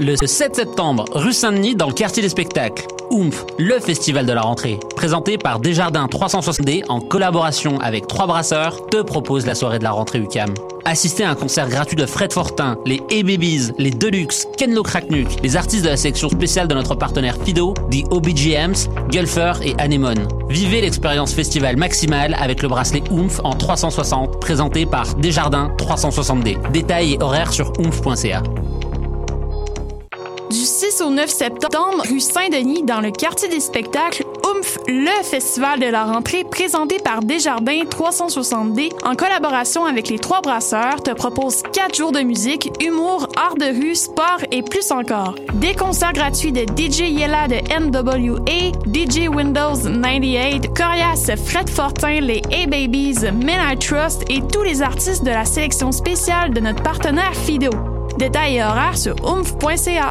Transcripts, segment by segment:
Le 7 septembre, rue Saint-Denis, dans le quartier des spectacles. Oomph, le festival de la rentrée, présenté par Desjardins 360D en collaboration avec Trois Brasseurs, te propose la soirée de la rentrée UCAM. Assistez à un concert gratuit de Fred Fortin, les A-Babies, les Deluxe, Ken Lo Kraknuk, les artistes de la section spéciale de notre partenaire Fido, The OBGMs, Gulfer et Anemone. Vivez l'expérience festival maximale avec le bracelet Oomph en 360, présenté par Desjardins 360D. Détails et horaires sur oomph.ca. Du 6 au 9 septembre, rue Saint-Denis, dans le quartier des spectacles, Oomph, le festival de la rentrée présenté par Desjardins 360D en collaboration avec les trois brasseurs te propose 4 jours de musique, humour, art de rue, sport et plus encore. Des concerts gratuits de DJ Yella de NWA, DJ Windows 98, Corias, Fred Fortin, les A-Babies, Men I Trust et tous les artistes de la sélection spéciale de notre partenaire Fido. Détails et horaires sur oomph.ca.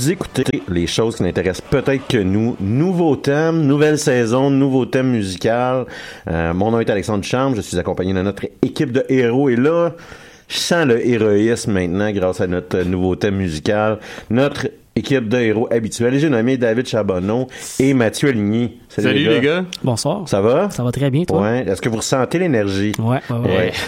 Vous écoutez les choses qui n'intéressent peut-être que nous. Nouveau thème, nouvelle saison, nouveau thème musical. Euh, mon nom est Alexandre Chambre, je suis accompagné de notre équipe de héros et là, je sens le héroïsme maintenant grâce à notre nouveau thème musical. Notre équipe de héros habituelle. J'ai nommé David Chabonneau et Mathieu Aligny. Salut, les gars. Bonsoir. Ça va? Ça va très bien, toi? Ouais. Est-ce que vous ressentez l'énergie? Ouais, ouais, ouais. Ouais.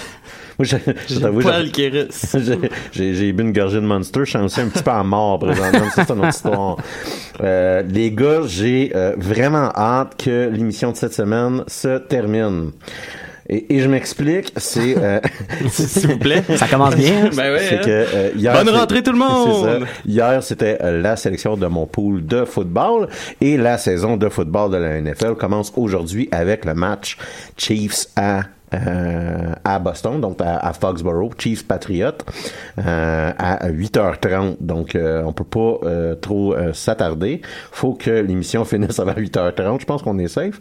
J'ai- Kéris. j'ai- j'ai j'ai bu une gorgée de Monster. Je suis aussi un petit peu à mort présentement. c'est une autre histoire. Euh, les gars, j'ai euh, vraiment hâte que l'émission de cette semaine se termine. Et, et je m'explique, c'est... euh, S'il vous plaît. Ça commence bien. Ben ouais. c'est hein? que euh, hier, Bonne c'est- rentrée tout le c'est ça. monde. Hier, c'était euh, la sélection de mon pool de football et la saison de football de la NFL commence aujourd'hui avec le match Chiefs à euh, à Boston, donc à, à Foxborough, Chiefs Patriot, euh, à 8h30. Donc, euh, on peut pas euh, trop s'attarder. faut que l'émission finisse avant 8h30. Je pense qu'on est safe.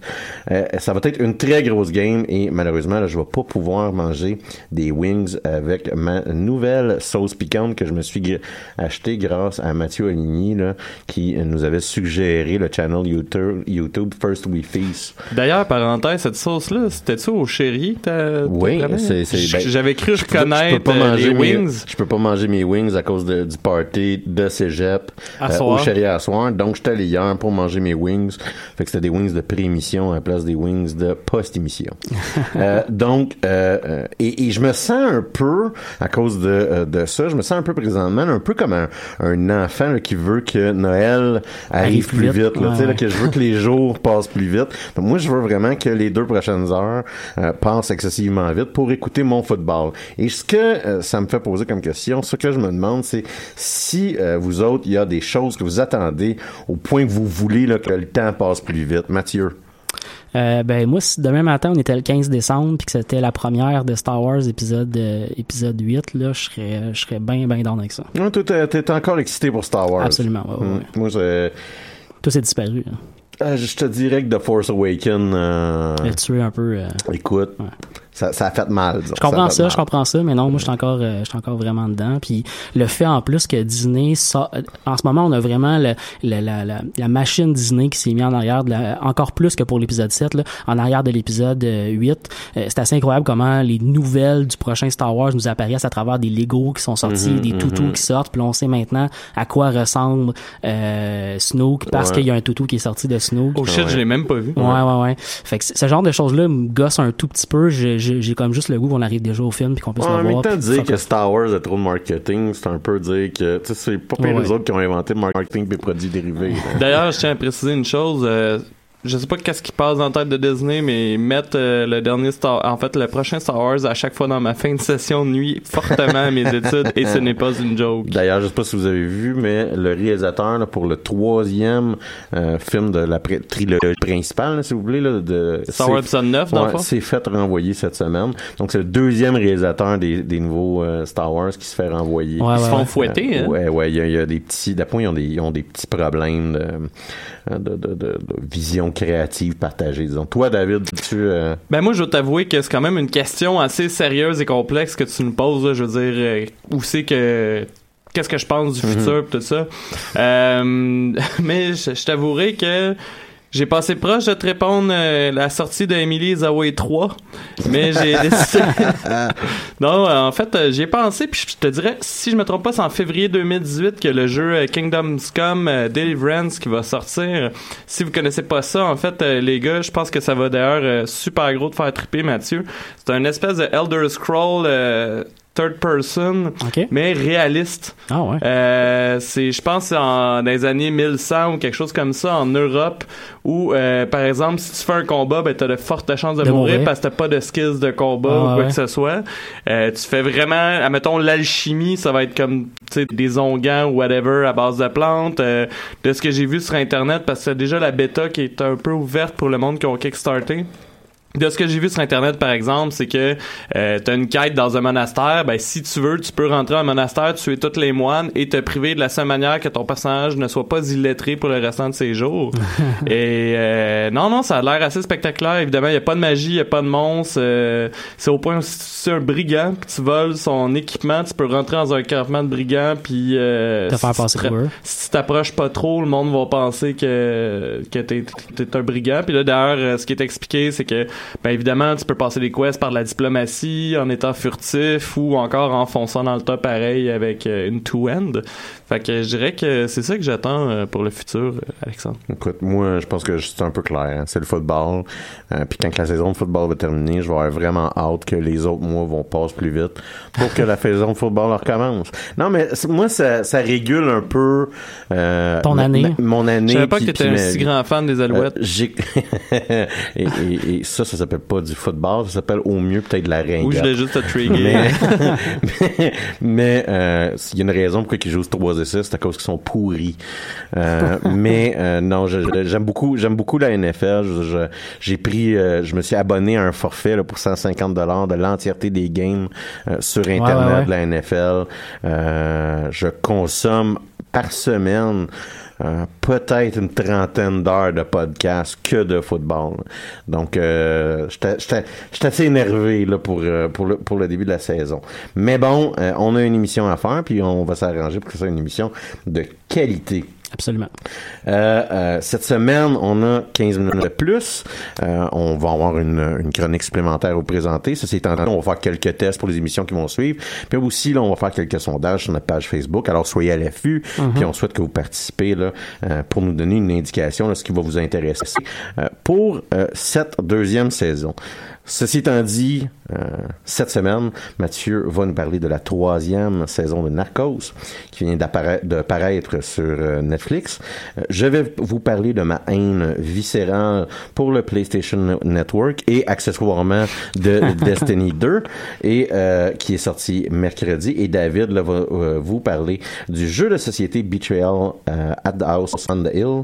Ça va être une très grosse game et malheureusement, là, je vais pas pouvoir manger des wings avec ma nouvelle sauce piquante que je me suis gra- acheté grâce à Mathieu Aligny, là, qui nous avait suggéré le channel YouTube, YouTube First We Feast. D'ailleurs, parenthèse, cette sauce-là, c'était ça au chéri? Oui, c'est, ben, J'avais cru je peux- je peux pas euh, manger les mes- wings. je peux pas manger mes wings à cause de- du party de cégep À euh, au chalet à soir. Donc, j'étais allé hier pour manger mes wings. Fait que c'était des wings de pré-émission à la place des wings de post-émission. Euh, donc, euh, et, et je me sens un peu, à cause de, de ça, je me sens un peu présentement, un peu comme un, un enfant là, qui veut que Noël arrive, Arrive plus plus vite. vite. là, Ouais, que je veux que les jours passent plus vite. Donc, moi, je veux vraiment que les deux prochaines heures euh, excessivement vite pour écouter mon football. Et ce que euh, ça me fait poser comme question, ce que je me demande, c'est si euh, vous autres, il y a des choses que vous attendez au point que vous voulez là, que le temps passe plus vite. Mathieu. Euh, ben moi, si demain matin on était le 15 décembre puis que c'était la première de Star Wars épisode euh, épisode 8, là, je serais je serais bien bien dans avec ça. Ouais, toi, t'es encore excité pour Star Wars. Absolument, ouais, ouais, ouais. Moi, c'est- Tout s'est disparu. hein. Euh, je te dirais que The Force Awakens, euh, tuer un peu. euh, écoute, Ouais. Ça, ça a fait mal. disons. Je comprends ça, je comprends ça, mais non, moi, je suis encore, euh, je suis encore vraiment dedans. Puis le fait en plus que Disney, ça, en ce moment, on a vraiment le- le- la, la, la machine Disney qui s'est mise en arrière, de la- encore plus que pour l'épisode 7, là, en arrière de l'épisode euh, 8. Euh, c'est assez incroyable comment les nouvelles du prochain Star Wars nous apparaissent à travers des Legos qui sont sortis, Mhm, des toutous qui sortent, puis là, on sait maintenant à quoi ressemble euh, Snoke parce Ouais. qu'il y a un toutou qui est sorti de Snoke. Oh shit, je l'ai même pas vu. Ouais, ouais, ouais. Fait que ce genre de choses-là me gosse un tout petit peu. J'ai j'ai- comme juste le goût qu'on arrive déjà au film puis qu'on puisse Ouais, en le même voir. temps, puis dire fuck que. Star Wars a trop de marketing, c'est un peu dire que, tu sais, c'est pas pire Ouais, les autres qui ont inventé le marketing et produits dérivés. D'ailleurs, je tiens à préciser une chose. euh, je sais pas qu'est-ce qui passe dans la tête de Disney, mais mettent euh, le dernier Star, en fait, le prochain Star Wars à chaque fois dans ma fin de session nuit fortement à mes études et ce n'est pas une joke. D'ailleurs, je sais pas si vous avez vu, mais le réalisateur là, pour le troisième euh, film de la trilogie principale, là, si vous voulez, là, de Star Wars épisode 9, dans le Ouais, fond? c'est fait renvoyer cette semaine. Donc, c'est le deuxième réalisateur des, des nouveaux euh, Star Wars qui se fait renvoyer. Ouais, Ils se ouais, font ouais. fouetter, hein? Ouais, ouais, il y, a- il y a des petits, d'après, ils ont des, ils ont des petits problèmes de, de, de, vision créative partagée, disons. Toi, David, tu, euh, Ben moi, je dois t'avouer que c'est quand même une question assez sérieuse et complexe que tu nous poses. là. Je veux dire, euh, où c'est que qu'est-ce que je pense du futur pis tout ça. Euh, mais je, je t'avouerai que j'ai passé proche de te répondre euh, la sortie de Emily is Away 3, mais j'ai décidé... non, euh, en fait, euh, j'y ai pensé, puis je te dirais, si je me trompe pas, c'est en février 2018 que le jeu euh, Kingdom's Come euh, Deliverance qui va sortir. Si vous connaissez pas ça, en fait, les gars, je pense que ça va d'ailleurs euh, super gros de faire triper Mathieu. C'est un espèce de Elder Scroll euh, third person, mais réaliste. Ah ouais. Euh, c'est, je pense, en, dans les années 1100 ou quelque chose comme ça en Europe, où, euh, par exemple, si tu fais un combat, ben, t'as de fortes chances de, De mourir, mourir. parce que t'as pas de skills de combat Ah, ou quoi ouais. que ce soit. Euh, tu fais vraiment, admettons, l'alchimie, ça va être comme, des onguents ou whatever à base de plantes. Euh, de ce que j'ai vu sur Internet, parce que c'est déjà la bêta qui est un peu ouverte pour le monde qui ont kickstarté. De ce que j'ai vu sur internet par exemple, c'est que euh, t'as une quête dans un monastère, ben si tu veux, tu peux rentrer dans un monastère, tuer tous les moines et te priver de la seule manière que ton personnage ne soit pas illettré pour le restant de ses jours. et euh, non non, ça a l'air assez spectaculaire. Évidemment, il y a pas de magie, il y a pas de monstre. euh, c'est au point où si tu es un brigand, puis tu voles son équipement, tu peux rentrer dans un campement de brigands puis euh, Te faire si passer pour eux. si tu t'approches pas trop, le monde va penser que, que t'es, t'es un brigand. Puis là, d'ailleurs, euh, ce qui est expliqué, c'est que, ben évidemment, tu peux passer des quests par la diplomatie, en étant furtif ou encore en fonçant dans le tas pareil avec euh, une two-end. Fait que je dirais que c'est ça que j'attends euh, pour le futur, euh, Alexandre. Écoute, moi, je pense que c'est un peu clair. hein. C'est le football. Euh, puis quand la saison de football va terminer, je vais avoir vraiment hâte que les autres mois vont passer plus vite pour que la saison de football recommence. Non, mais moi, ça, ça régule un peu euh, Ton année. mon année. Je savais pas que t'étais un si grand fan des Alouettes. et, et- et ça, ça s'appelle pas du football, ça s'appelle au mieux peut-être de la ringuette. Ou je voulais juste te trigger. Mais, mais, mais, euh, il y a une raison pourquoi ils jouent 3 et 6, c'est à cause qu'ils sont pourris. Euh, mais euh, non, j'aime beaucoup, j'aime beaucoup la NFL. J'ai pris, euh, je me suis abonné à un forfait là, pour 150 dollars de l'entièreté des games sur internet ouais, ouais. de la NFL. Je consomme par semaine. Euh, peut-être une trentaine d'heures de podcast que de football. Donc, euh, j'étais assez énervé euh, pour, le, début de la saison. Mais bon, on a une émission à faire, puis on va s'arranger pour que ce soit une émission de qualité. Absolument. Euh, euh, cette semaine, on a 15 minutes de plus. Euh, on va avoir une, une chronique supplémentaire à vous présenter. Ceci étant dit, on va faire quelques tests pour les émissions qui vont suivre. Puis aussi, là, on va faire quelques sondages sur notre page Facebook. Alors, soyez à l'affût. Puis on souhaite que vous participez là, euh, pour nous donner une indication de ce qui va vous intéresser euh, pour euh, cette deuxième saison. Ceci étant dit, euh, cette semaine, Mathieu va nous parler de la troisième saison de Narcos qui vient d'apparaître de paraître sur euh, Netflix. Euh, je vais vous parler de ma haine viscérale pour le PlayStation Network et accessoirement de Destiny 2 et euh, qui est sorti mercredi. Et David là, va vous parler du jeu de société Betrayal at the House on the Hill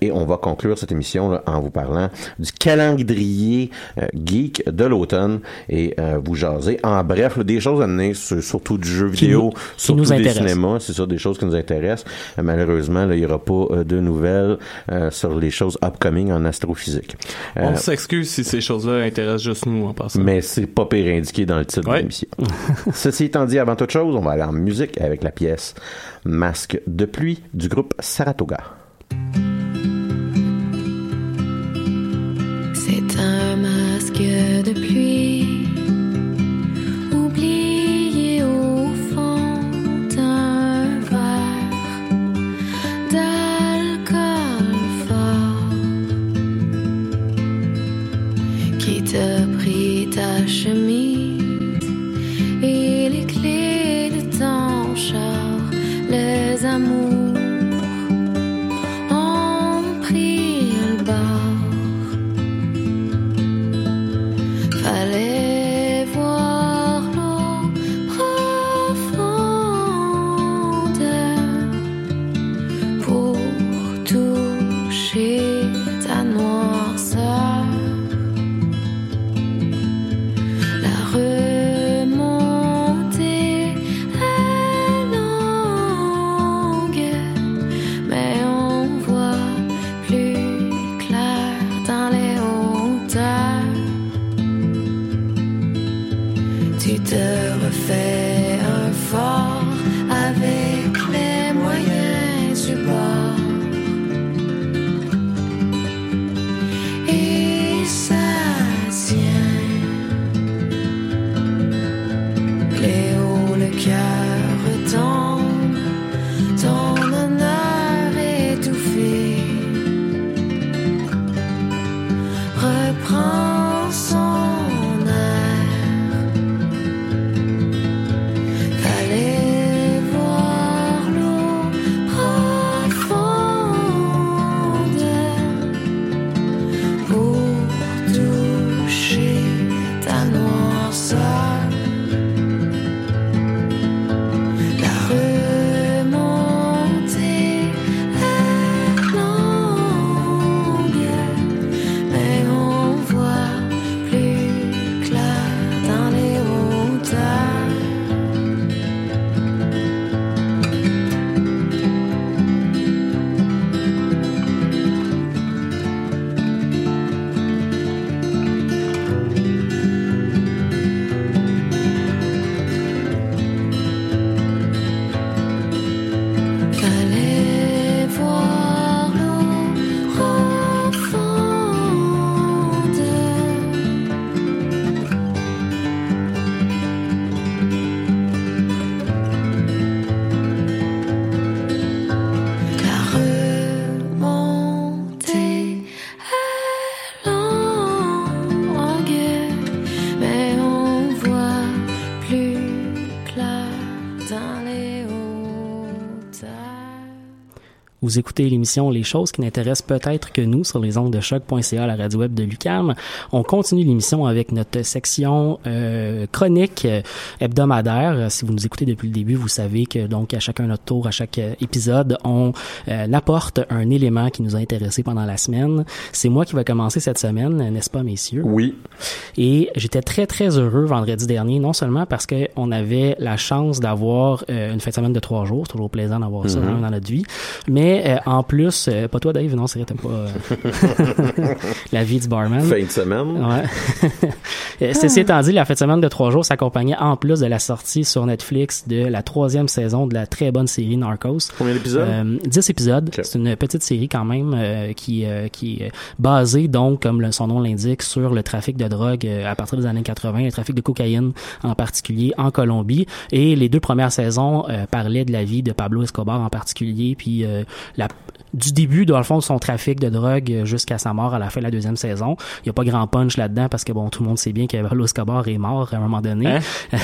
et on va conclure cette émission là, en vous parlant du calendrier euh, geek de l'automne et euh, vous jaser en bref là, des choses amenées sur- surtout du jeu Qui vidéo, nous- qui surtout nous des cinémas, c'est ça des choses qui nous intéressent. Euh, malheureusement, là, il n'y aura pas euh, de nouvelles euh, sur les choses upcoming en astrophysique. Euh, On s'excuse si ces choses-là intéressent juste nous en passant. mais c'est pas pire indiqué dans le titre Ouais. de l'émission. Ceci étant dit, avant toute chose, on va aller en musique avec la pièce Masque de pluie du groupe Saratoga. Les Vous écoutez l'émission Les choses qui n'intéressent peut-être que nous sur les ondes de choc.ca, la radio web de Lucam. On continue l'émission avec notre section euh, chronique euh, hebdomadaire. Si vous nous écoutez depuis le début, vous savez que donc à chacun notre tour, à chaque euh, épisode, on apporte un élément qui nous a intéressés pendant la semaine. C'est moi qui vais commencer cette semaine, n'est-ce pas, messieurs? Oui. Et j'étais très, très heureux vendredi dernier, non seulement parce qu'on avait la chance d'avoir euh, une fin de semaine de trois jours, c'est toujours plaisant d'avoir ça hein, dans notre vie, mais euh, en plus, euh, pas toi Dave, non, c'est vrai, t'aimes pas la vie du barman. Fin de semaine. Ouais. Ceci étant dit, la fin de semaine de trois jours s'accompagnait en plus de la sortie sur Netflix de la troisième saison de la très bonne série Narcos. Combien d'épisodes? 10 épisodes. C'est une petite série quand même qui, qui est basée donc, comme le- son nom l'indique, sur le trafic de drogue euh, à partir des années 80, le trafic de cocaïne en particulier en Colombie. Et les deux premières saisons euh, parlaient de la vie de Pablo Escobar en particulier, puis euh, la, du début, dans le fond, de son trafic de drogue jusqu'à sa mort à la fin de la deuxième saison. Il y a pas grand punch là-dedans parce que bon, tout le monde sait bien que Pablo Escobar est mort à un moment donné. Hein?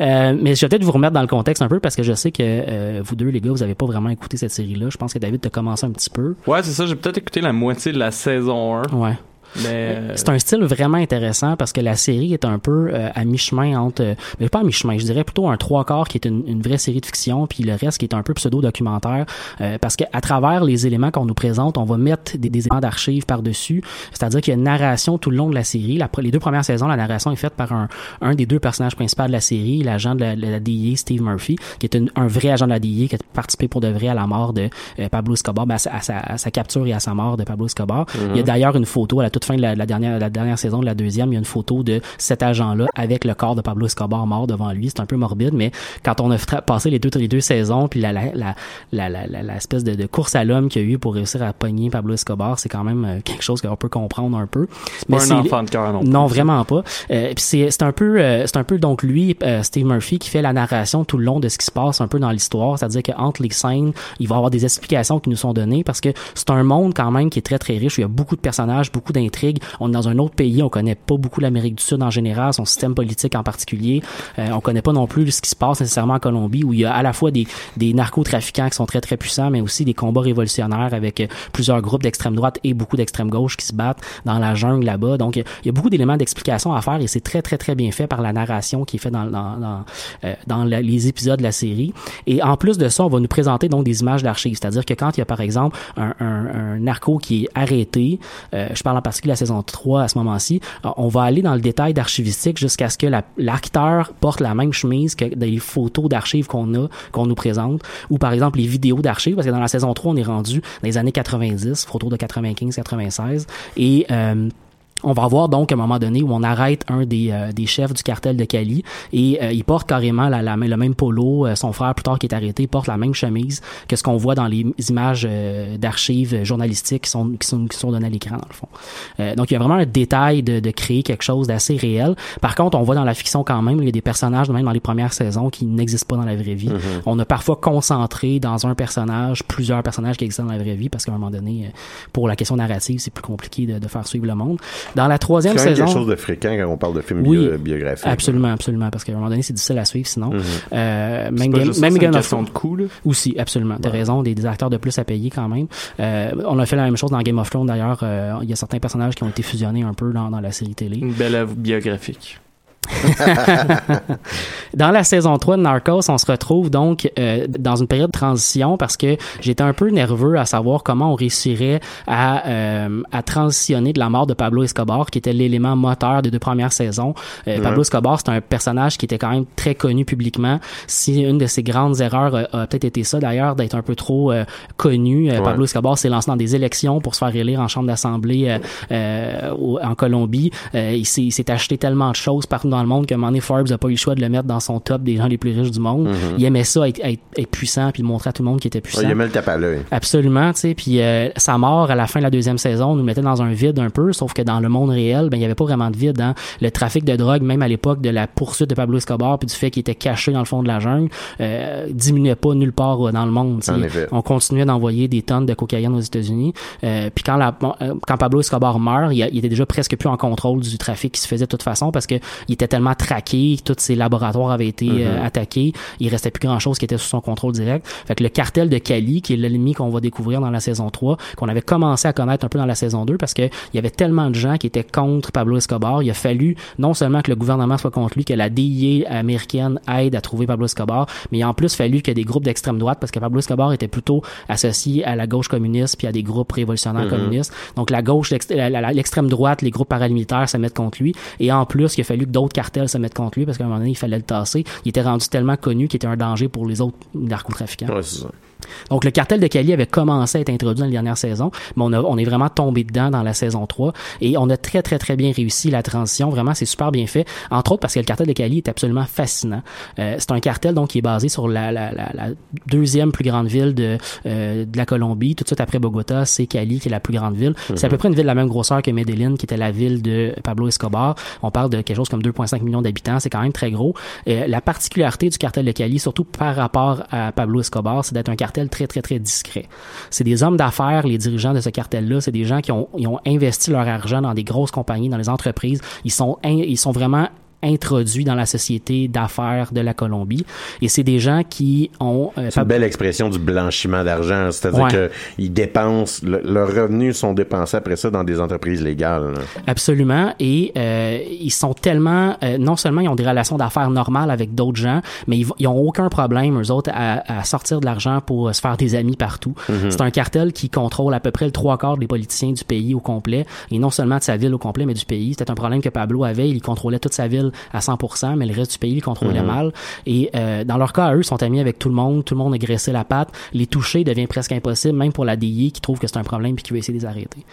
Euh, mais je vais peut-être vous remettre dans le contexte un peu parce que je sais que euh, vous deux, les gars, vous avez pas vraiment écouté cette série-là. Je pense que David t'a commencé un petit peu. Ouais, c'est ça, j'ai peut-être écouté la moitié de la saison 1. Ouais. Mais euh, C'est un style vraiment intéressant parce que la série est un peu euh, à mi-chemin entre, euh, mais pas à mi-chemin, je dirais plutôt un trois quarts qui est une, une vraie série de fiction, puis le reste qui est un peu pseudo-documentaire, euh, parce que à travers les éléments qu'on nous présente, on va mettre des, des éléments d'archives par-dessus, c'est-à-dire qu'il y a une narration tout le long de la série. La, les deux premières saisons, la narration est faite par un, un des deux personnages principaux de la série, l'agent de la, de la DIA, Steve Murphy, qui est une- un vrai agent de la DIA qui a participé pour de vrai à la mort de euh, Pablo Escobar, ben, à, sa, à sa- capture et à sa mort de Pablo Escobar. Il y a d'ailleurs une photo à la toute fin de la, la dernière, la dernière saison de la deuxième, il y a une photo de cet agent-là avec le corps de Pablo Escobar mort devant lui. C'est un peu morbide, mais quand on a passé les deux, les deux saisons, puis la, la, la, la, la, espèce de, de course à l'homme qu'il y a eu pour réussir à pogner Pablo Escobar, c'est quand même euh, quelque chose qu'on peut comprendre un peu. pas un enfant de cœur non. Non, vraiment pas. Euh, c'est c'est un peu euh, c'est un peu donc lui euh, Steve Murphy qui fait la narration tout le long de ce qui se passe un peu dans l'histoire, c'est-à-dire que entre les scènes, il va y avoir des explications qui nous sont données parce que c'est un monde quand même qui est très très riche, où il y a beaucoup de personnages, beaucoup d'intrigues. On est dans un autre pays, on connaît pas beaucoup l'Amérique du Sud en général, son système politique en particulier. Euh, on connaît pas non plus ce qui se passe nécessairement en Colombie où il y a à la fois des des narcotrafiquants qui sont très très puissants mais aussi des combats révolutionnaires avec euh, plusieurs groupes d'extrême droite et beaucoup d'extrême gauche qui se battent dans la jungle là-bas. Donc il y a beaucoup d'éléments d'explication à faire et c'est très très très bien fait par la narration qui est faite dans dans dans, euh, dans les épisodes de la série. Et en plus de ça, on va nous présenter donc des images d'archives, c'est-à-dire que quand il y a par exemple un, un, un narco qui est arrêté, euh, je parle en particulier la saison 3 à ce moment-ci, on va aller dans le détail d'archivistique jusqu'à ce que la- l'acteur porte la même chemise que des photos d'archives qu'on a, qu'on nous présente, ou par exemple les vidéos d'archives, parce que dans la saison 3, on est rendu dans les années 90, photos de 95, 96, et euh, on va voir donc à un moment donné où on arrête un des, euh, des chefs du cartel de Cali et euh, il porte carrément la, la- le même polo. Euh, son frère plus tard qui est arrêté porte la même chemise que ce qu'on voit dans les images euh, d'archives journalistiques qui sont, qui sont qui sont données à l'écran dans le fond. Euh, donc il y a vraiment un détail de, de créer quelque chose d'assez réel. Par contre, on voit dans la fiction quand même il y a des personnages même dans les premières saisons qui n'existent pas dans la vraie vie. On a parfois concentré dans un personnage plusieurs personnages qui existent dans la vraie vie parce qu'à un moment donné, euh, pour la question narrative, c'est plus compliqué de, de faire suivre le monde. Dans la troisième C'est quand même saison, quelque chose de fréquent quand on parle de films Oui, bio- biographiques. absolument, absolument, parce qu'à un moment donné, c'est difficile à suivre sinon. Euh, c'est même pas Game, même c'est une Game of question Thrones de coût, là. aussi, absolument. T'as raison, des, des acteurs de plus à payer quand même. Euh, on a fait la même chose dans Game of Thrones d'ailleurs. Euh, Il y a certains personnages qui ont été fusionnés un peu dans, dans la série télé. Une belle œuvre biographique. Dans la saison 3 de Narcos, on se retrouve donc euh, dans une période de transition parce que j'étais un peu nerveux à savoir comment on réussirait à, euh, à transitionner de la mort de Pablo Escobar, qui était l'élément moteur des deux premières saisons. Euh, Pablo Escobar, c'est un personnage qui était quand même très connu publiquement. Si une de ses grandes erreurs euh, a peut-être été ça d'ailleurs, d'être un peu trop euh, connu. Pablo Escobar s'est lancé dans des élections pour se faire élire en chambre d'assemblée en Colombie. Il s'est acheté tellement de choses partout dans le monde que Money Forbes a pas eu le choix de le mettre dans son top des gens les plus riches du monde. Il aimait ça être, être, être puissant puis montrer à tout le monde qu'il était puissant. Ouais, il aimait le tape à l'œil. Absolument, tu sais, puis euh, sa mort à la fin de la deuxième saison nous mettait dans un vide un peu, sauf que dans le monde réel, ben il y avait pas vraiment de vide. Hein. Le trafic de drogue, même à l'époque de la poursuite de Pablo Escobar, puis du fait qu'il était caché dans le fond de la jungle, euh, diminuait pas nulle part euh, dans le monde. En effet. On continuait d'envoyer des tonnes de cocaïne aux États-Unis. Euh, puis quand, la, euh, quand Pablo Escobar meurt, il était déjà presque plus en contrôle du trafic qui se faisait de toute façon parce que il était tellement traqué, tous ses laboratoires avaient été euh, attaqués, il restait plus grand chose qui était sous son contrôle direct. Fait que le cartel de Cali, qui est l'ennemi qu'on va découvrir dans la saison 3, qu'on avait commencé à connaître un peu dans la saison 2 parce que il y avait tellement de gens qui étaient contre Pablo Escobar, il a fallu non seulement que le gouvernement soit contre lui, que la DIA américaine aide à trouver Pablo Escobar, mais il a en plus fallu que des groupes d'extrême droite parce que Pablo Escobar était plutôt associé à la gauche communiste puis à des groupes révolutionnaires communistes. Donc la gauche, l'extrême droite, les groupes paramilitaires se mettent contre lui et en plus il a fallu que d'autres cartels se mettent contre lui parce qu'à un moment donné il fallait le tasser. Il était rendu tellement connu qu'il était un danger pour les autres narcotrafiquants. Ouais. Donc, le cartel de Cali avait commencé à être introduit dans la dernière saison, mais on, a, on est vraiment tombé dedans dans la saison 3 et on a très, très, très bien réussi la transition. Vraiment, c'est super bien fait. Entre autres parce que le cartel de Cali est absolument fascinant. Euh, c'est un cartel, donc, qui est basé sur la, la, la, la deuxième plus grande ville de, euh, de la Colombie. Tout de suite après Bogota, c'est Cali qui est la plus grande ville. C'est à peu près une ville de la même grosseur que Medellin, qui était la ville de Pablo Escobar. On parle de quelque chose comme 2,5 millions d'habitants. C'est quand même très gros. Euh, la particularité du cartel de Cali, surtout par rapport à Pablo Escobar, c'est d'être un cartel très, très, très discret. C'est des hommes d'affaires, les dirigeants de ce cartel-là. C'est des gens qui ont investi leur argent dans des grosses compagnies, dans les entreprises. Ils sont, in- ils sont vraiment introduits dans la société d'affaires de la Colombie. Et c'est des gens qui ont... euh, C'est une belle expression du blanchiment d'argent. C'est-à-dire Ouais. que ils dépensent, le- leurs revenus sont dépensés après ça dans des entreprises légales. là. Absolument. Et euh, ils sont tellement, euh, non seulement ils ont des relations d'affaires normales avec d'autres gens, mais ils, ils ont aucun problème eux autres à, à sortir de l'argent pour se faire des amis partout. C'est un cartel qui contrôle à peu près le trois quarts des politiciens du pays au complet, et non seulement de sa ville au complet, mais du pays. C'était un problème que Pablo avait. Il contrôlait toute sa ville à 100%, mais le reste du pays il contrôlait mal. Et euh, dans leur cas, eux ils sont amis avec tout le monde. Tout le monde a graissé la patte. Les toucher devient presque impossible, même pour la DI qui trouve que c'est un problème puis qui veut essayer de les arrêter.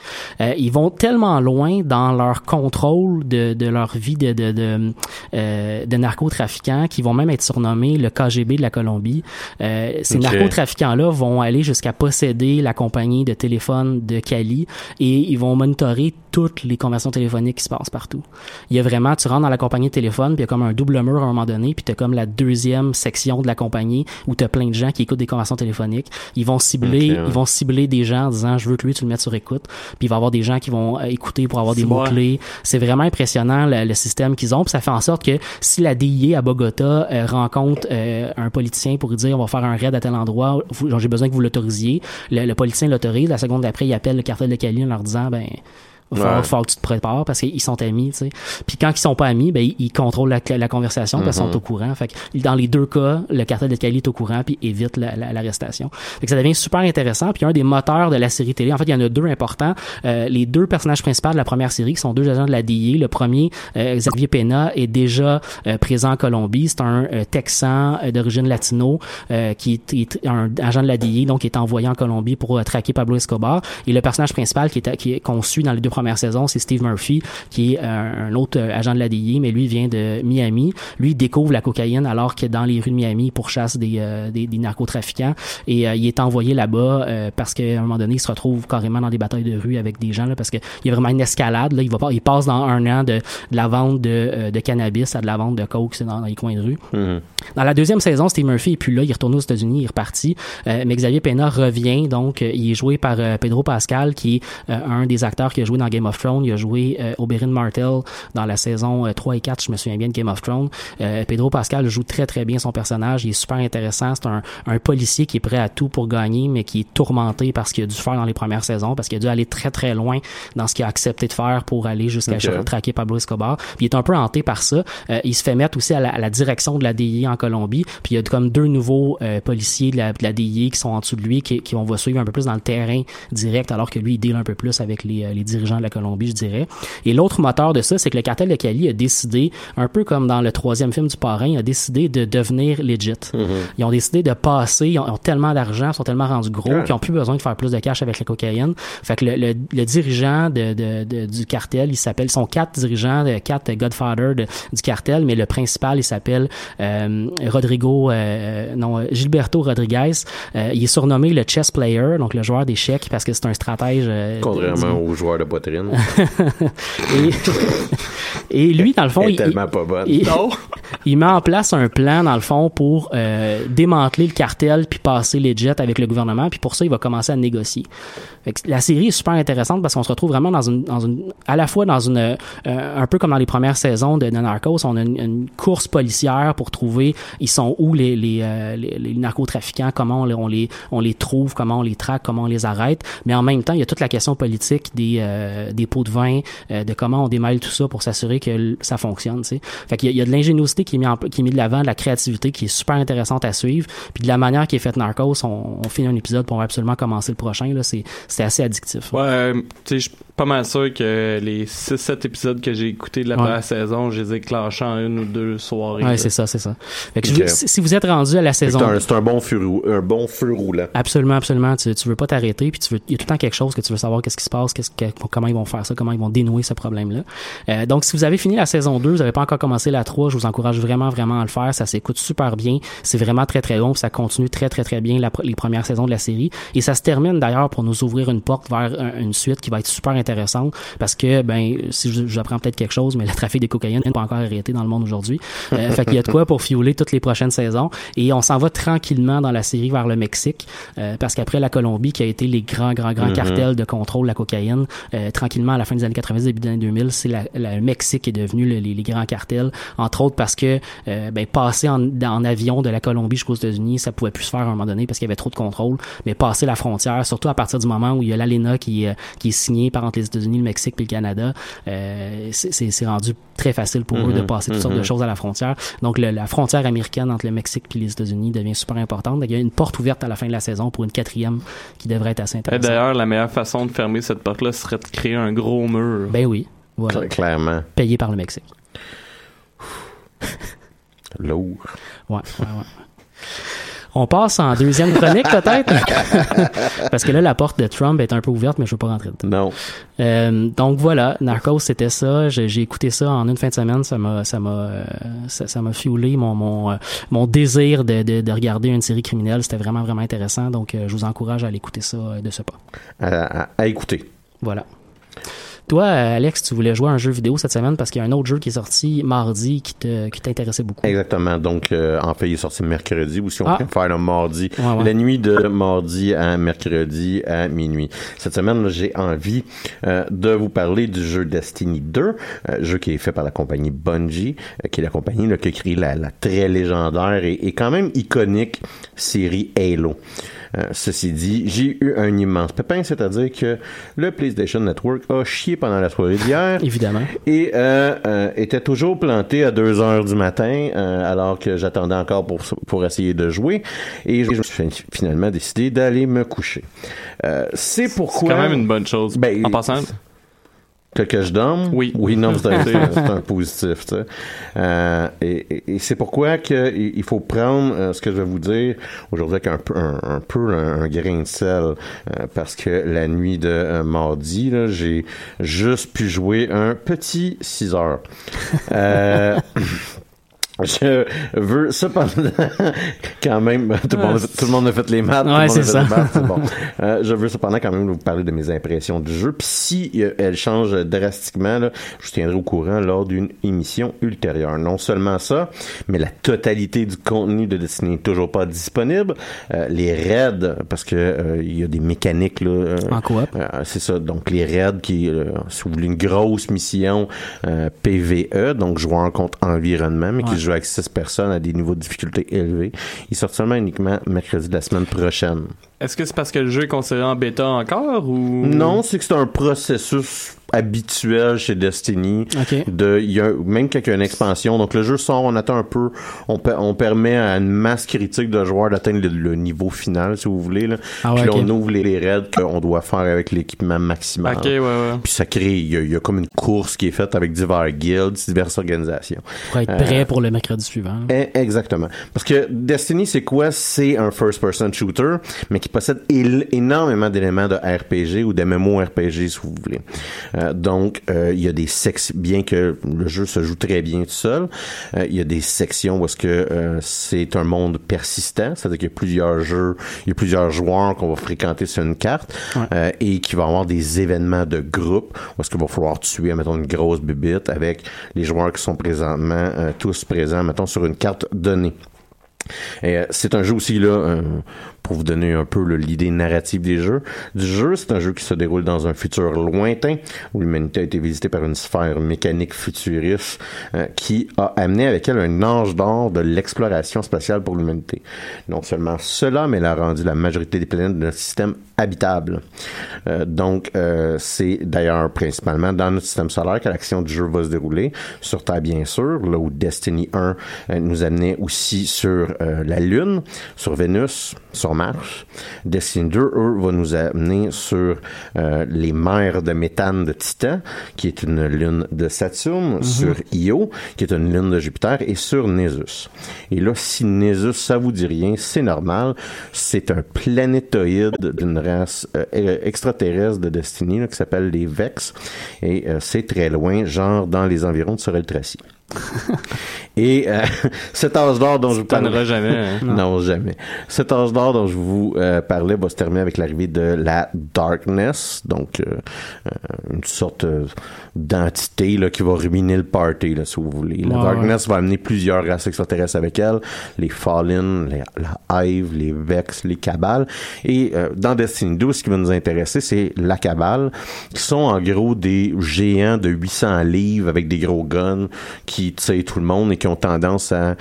Euh, ils vont tellement loin dans leur contrôle de, de leur vie de, de, de, euh, de narcotrafiquants qu'ils vont même être surnommés le KGB de la Colombie. Ces narcotrafiquants-là vont aller jusqu'à posséder la compagnie de téléphone de Cali et ils vont monitorer toutes les conversations téléphoniques qui se passent partout. Il y a vraiment, tu rentres dans la compagnie de téléphone, puis il y a comme un double mur à un moment donné, puis tu as comme la deuxième section de la compagnie où tu as plein de gens qui écoutent des conversations téléphoniques. Ils vont cibler, ouais. ils vont cibler des gens en disant je veux que lui tu le mettes sur écoute, puis il va y avoir des gens qui vont euh, écouter pour avoir des mots clés. C'est vraiment impressionnant le, le système qu'ils ont, puis ça fait en sorte que si la DIA à Bogota euh, rencontre euh, un politicien pour lui dire on va faire un raid à tel endroit, j'ai besoin que vous l'autorisiez, le, le politicien l'autorise, la seconde d'après il appelle le cartel de Cali en leur disant ben va falloir, Ouais. falloir que tu te prépares parce qu'ils sont amis, tu sais. Puis quand ils sont pas amis, ben ils, ils contrôlent la, la conversation parce qu'ils Mhm. sont au courant. Fait que dans les deux cas, le cartel de Cali est au courant puis évite la- la- l'arrestation. fait que ça devient super intéressant. Puis un des moteurs de la série télé, en fait, il y en a deux importants. Euh, les deux personnages principaux de la première série, qui sont deux agents de la DIA. Le premier, euh, Xavier Pena, est déjà euh, présent en Colombie. C'est un euh, Texan euh, d'origine latino euh, qui est, est un agent de la DIA, donc qui est envoyé en Colombie pour traquer Pablo Escobar. Et le personnage principal qui est, qui est conçu dans les deux premières saisons, c'est Steve Murphy, qui est euh, un autre euh, agent de la DIA, mais lui vient de Miami. Lui découvre la cocaïne alors que dans les rues de Miami, il pourchasse des, euh, des, des narcotrafiquants. Et il est envoyé là-bas parce qu'à un moment donné, il se retrouve carrément dans des batailles de rue avec des gens là, parce qu'il y a vraiment une escalade. Là, il va pas, il passe dans un an de, de la vente de, de cannabis à de la vente de coke dans, dans les coins de rue. Mhm. Dans la deuxième saison, Steve Murphy est plus là, il est retourné aux États-Unis, il est reparti. Euh, mais Xavier Pena revient, donc il est joué par euh, Pedro Pascal, qui est euh, un des acteurs qui a joué dans Game of Thrones. Il a joué euh, Oberyn Martell dans la saison euh, 3 et 4, je me souviens bien de Game of Thrones. Euh, Pedro Pascal joue très très bien son personnage, il est super intéressant. C'est un, un policier qui est prêt à tout pour gagner, mais qui est tourmenté par ce qu'il a dû faire dans les premières saisons, parce qu'il a dû aller très très loin dans ce qu'il a accepté de faire pour aller jusqu'à traquer Pablo Escobar. Puis il est un peu hanté par ça. Euh, il se fait mettre aussi à la, à la direction de la DIA en Colombie. Puis il y a comme deux nouveaux euh, policiers de la, de la DIA qui sont en dessous de lui, qui, qui vont va suivre un peu plus dans le terrain direct, alors que lui, il deal un peu plus avec les, euh, les dirigeants de la Colombie, je dirais. Et l'autre moteur de ça, c'est que le cartel de Cali a décidé, un peu comme dans le troisième film du parrain, a décidé de devenir legit. Ils ont décidé de passer, ils ont, ils ont tellement d'argent, ils sont tellement rendus gros Ouais. qu'ils ont plus besoin de faire plus de cash avec la cocaïne. Fait que le, le, le dirigeant de, de, de- du cartel, il s'appelle, ils sont quatre dirigeants, de, quatre Godfather de- du cartel, mais le principal, il s'appelle euh, Rodrigo, euh, non, euh, Gilberto Rodriguez. Euh, il est surnommé le chess player, donc le joueur d'échecs, parce que c'est un stratège. euh, Contrairement aux joueurs de poitrine. et, et lui, dans le fond, est il, tellement pas bonne. il- il met en place un plan dans le fond pour euh, démanteler le cartel puis passer les jets avec le gouvernement puis pour ça il va commencer à négocier. Fait que la série est super intéressante parce qu'on se retrouve vraiment dans une dans une à la fois dans une euh, un peu comme dans les premières saisons de, de Narcos, on a une, une course policière pour trouver ils sont où les les, euh, les, les narcotrafiquants, comment on les, on les on les trouve, comment on les traque, comment on les arrête, mais en même temps, il y a toute la question politique des euh, des pots de vin, euh, de comment on démêle tout ça pour s'assurer que ça fonctionne, tu sais. Fait qu'il y y a de l'ingéniosité qui est mis en, qui est mis de l'avant, de la créativité qui est super intéressante à suivre, puis de la manière qui est faite Narcos, on, on finit un épisode pour absolument commencer le prochain là, c'est assez addictif. Ouais, euh, tu sais, pas mal sûr que les 6-7 épisodes que j'ai écoutés de la Ouais. première saison, je les ai clenchés en une ou deux soirées. Ouais, c'est ça, c'est ça. Fait que je si si vous êtes rendu à la saison C'est un, bon feu, un bon feu roulant. Absolument, absolument. Tu, tu veux pas t'arrêter, puis tu veux, il y a tout le temps quelque chose que tu veux savoir qu'est-ce qui se passe, qu'est-ce que, comment ils vont faire ça, comment ils vont dénouer ce problème-là. Euh, donc, si vous avez fini la saison 2, vous n'avez pas encore commencé la 3, je vous encourage vraiment, vraiment à le faire. Ça s'écoute super bien. C'est vraiment très, très long, puis ça continue très, très, très bien la les premières saisons de la série. Et ça se termine d'ailleurs pour nous ouvrir une porte vers un- une suite qui va être super intéressante parce que, ben, si j'apprends peut-être quelque chose, mais le trafic de cocaïne n'est pas encore arrêté dans le monde aujourd'hui. Euh, fait qu'il y a de quoi pour fioler toutes les prochaines saisons. Et on s'en va tranquillement dans la série vers le Mexique, euh, parce qu'après la Colombie, qui a été les grands, grands, grands cartels de contrôle de la cocaïne, euh, tranquillement à la fin des années 90, début des années 2000, c'est la, la- le Mexique qui est devenu le- les, les grands cartels, entre autres parce que euh, ben, passer en, en avion de la Colombie jusqu'aux États-Unis, ça pouvait plus se faire à un moment donné parce qu'il y avait trop de contrôle, mais passer la frontière, surtout à partir du moment où il y a l'ALENA qui, euh, qui est signé par entre les États-Unis, le Mexique et le Canada, euh, c'est- rendu très facile pour eux de passer toutes sortes de choses à la frontière. Donc le- la frontière américaine entre le Mexique et les États-Unis devient super importante. Donc, il y a une porte ouverte à la fin de la saison pour une quatrième qui devrait être assez Et intéressante. D'ailleurs, la meilleure façon de fermer cette porte-là serait de créer un gros mur. Ben oui, voilà, Cla- Clairement. payé par le Mexique. Lourd. Ouais, ouais, ouais. On passe en deuxième chronique peut-être, parce que là la porte de Trump est un peu ouverte, mais je veux pas rentrer dedans. Non. Euh, donc voilà, Narcos c'était ça. J'ai écouté ça en une fin de semaine. Ça m'a, ça m'a, euh, ça, ça fuelé mon mon euh, mon désir de, de, de regarder une série criminelle. C'était vraiment vraiment intéressant. Donc je vous encourage à aller écouter ça de ce pas. À, à- à écouter. Voilà. Toi, Alex, tu voulais jouer à un jeu vidéo cette semaine parce qu'il y a un autre jeu qui est sorti mardi qui te qui t'intéressait beaucoup. Exactement. Donc, euh, en fait, il est sorti mercredi ou si on Ah. préfère le mardi. Ouais, ouais. La nuit de mardi à mercredi à minuit. Cette semaine, j'ai envie euh, de vous parler du jeu Destiny 2, euh, jeu qui est fait par la compagnie Bungie, euh, qui est la compagnie là, qui a créé la, la très légendaire et, et quand même iconique série Halo. Euh, ceci dit, j'ai eu un immense pépin, c'est-à-dire que le PlayStation Network a chié pendant la soirée d'hier Évidemment. et euh, euh, était toujours planté à 2 heures du matin euh, alors que j'attendais encore pour pour essayer de jouer et je me suis fin- finalement décidé d'aller me coucher. Euh, c'est C'est pourquoi quand même une bonne chose. Ben, en passant, que, que je dorme. Oui. Oui, non, c'est un, un- positif. tu sais. Euh, et et- et c'est pourquoi que il faut prendre euh, ce que je vais vous dire aujourd'hui avec un peu un, un peu un, un grain de sel euh, parce que la nuit de euh, mardi, j'ai juste pu jouer un petit 6 heures. Je veux cependant quand même tout le, monde, tout le monde a fait les maths, tout le Ouais, monde a c'est fait ça. les maths, c'est bon. Euh, je veux cependant quand même vous parler de mes impressions du jeu. Puis si euh, elles changent drastiquement, là, je vous tiendrai au courant lors d'une émission ultérieure. Non seulement ça, mais la totalité du contenu de Destiny n'est toujours pas disponible. Euh, les raids, parce que euh, il y a des mécaniques là. En coop. euh, c'est ça. Donc, les raids qui, euh, si vous voulez, une grosse mission euh, PVE, donc joueur contre environnement, mais qui Ouais. Joue avec 6 personnes à des niveaux de difficulté élevés. Il sort seulement uniquement mercredi de la semaine prochaine. Est-ce que c'est parce que le jeu est considéré en bêta encore ou? Non, c'est que c'est un processus habituel chez Destiny. OK. De, il y a, même quand il y a une expansion, donc le jeu sort, on attend un peu, on, pe- on permet à une masse critique de joueurs d'atteindre le, le niveau final, si vous voulez. Là. Ah ouais, Puis là, on ouvre les, les raids qu'on doit faire avec l'équipement maximal. Ok, ouais, ouais. Puis ça crée, il y, a, il y a comme une course qui est faite avec divers guilds, diverses organisations. Pour être Euh, prêt pour le mercredi suivant. Eh, Exactement. Parce que Destiny, c'est quoi? C'est un first-person shooter, mais qui possède énormément d'éléments de RPG ou de MMORPG, si vous voulez. Euh, donc, euh, il y a des sections, bien que le jeu se joue très bien tout seul, euh, il y a des sections où est-ce que c'est un monde persistant, c'est-à-dire qu'il y a plusieurs jeux, il y a plusieurs joueurs qu'on va fréquenter sur une carte, Ouais. et qui va avoir des événements de groupe où est-ce qu'il va falloir tuer, mettons, une grosse bibite avec les joueurs qui sont présentement tous présents, mettons, sur une carte donnée. Et, euh, c'est un jeu aussi là euh, pour vous donner un peu l'idée narrative des jeux. Du jeu, c'est un jeu qui se déroule dans un futur lointain où l'humanité a été visitée par une sphère mécanique futuriste euh, qui a amené avec elle un ange d'or de l'exploration spatiale pour l'humanité. Non seulement cela, mais elle a rendu la majorité des planètes de notre système habitable. Euh, donc, euh, c'est d'ailleurs principalement dans notre système solaire que l'action du jeu va se dérouler. Sur Terre, bien sûr, là où Destiny 1 euh, nous amenait aussi sur la Lune, sur Vénus, sur Mars. Destiny 2, eux, va nous amener sur euh, les mers de méthane de Titan, qui est une lune de Saturne, sur Io, qui est une lune de Jupiter, et sur Nessus. Et là, si Nessus, ça vous dit rien, c'est normal. C'est un planétoïde d'une race euh, e- extraterrestre de Destiny là, qui s'appelle les Vex. Et euh, c'est très loin, genre dans les environs de Sorel-Tracy. Et euh, cet âge d'or dont je vous parlais... jamais. hein? Non, jamais. Cet âge d'or dont je vous euh, parlais va se terminer avec l'arrivée de la Darkness, donc euh, euh, une sorte d'entité là, qui va ruiner le party, là, si vous voulez. La Ouais, Darkness va amener plusieurs races extraterrestres avec elle, les Fallen, les, la Hive, les Vex, les Cabales. Et euh, dans Destiny 2, ce qui va nous intéresser, c'est la Cabale, qui sont en gros des géants de 800 livres avec des gros guns qui tuent tout le monde et qui ont tendance à euh,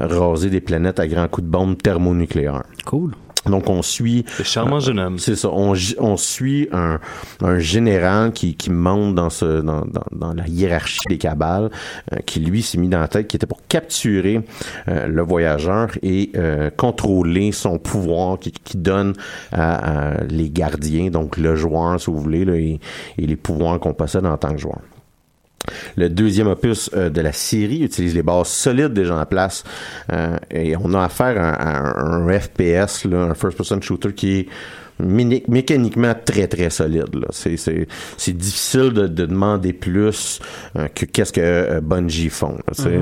raser des planètes à grands coups de bombe thermonucléaires. Cool. Donc on suit C'est charmant jeune homme. c'est ça. On, suit un, un général qui, qui monte dans, ce, dans, dans, dans la hiérarchie des cabales, euh, qui lui s'est mis dans la tête, qui était pour capturer euh, le voyageur et euh, contrôler son pouvoir qui, qui donne à, à les gardiens, donc le joueur, si vous voulez, là, et, et les pouvoirs qu'on possède en tant que joueur. Le deuxième opus euh, de la série utilise les bases solides déjà en place euh, et on a affaire à, un, FPS, là, un first-person shooter qui mécaniquement très très solide. là. C'est, c'est, c'est difficile de, de demander plus euh, que qu'est-ce que euh, Bungie font. là, sais.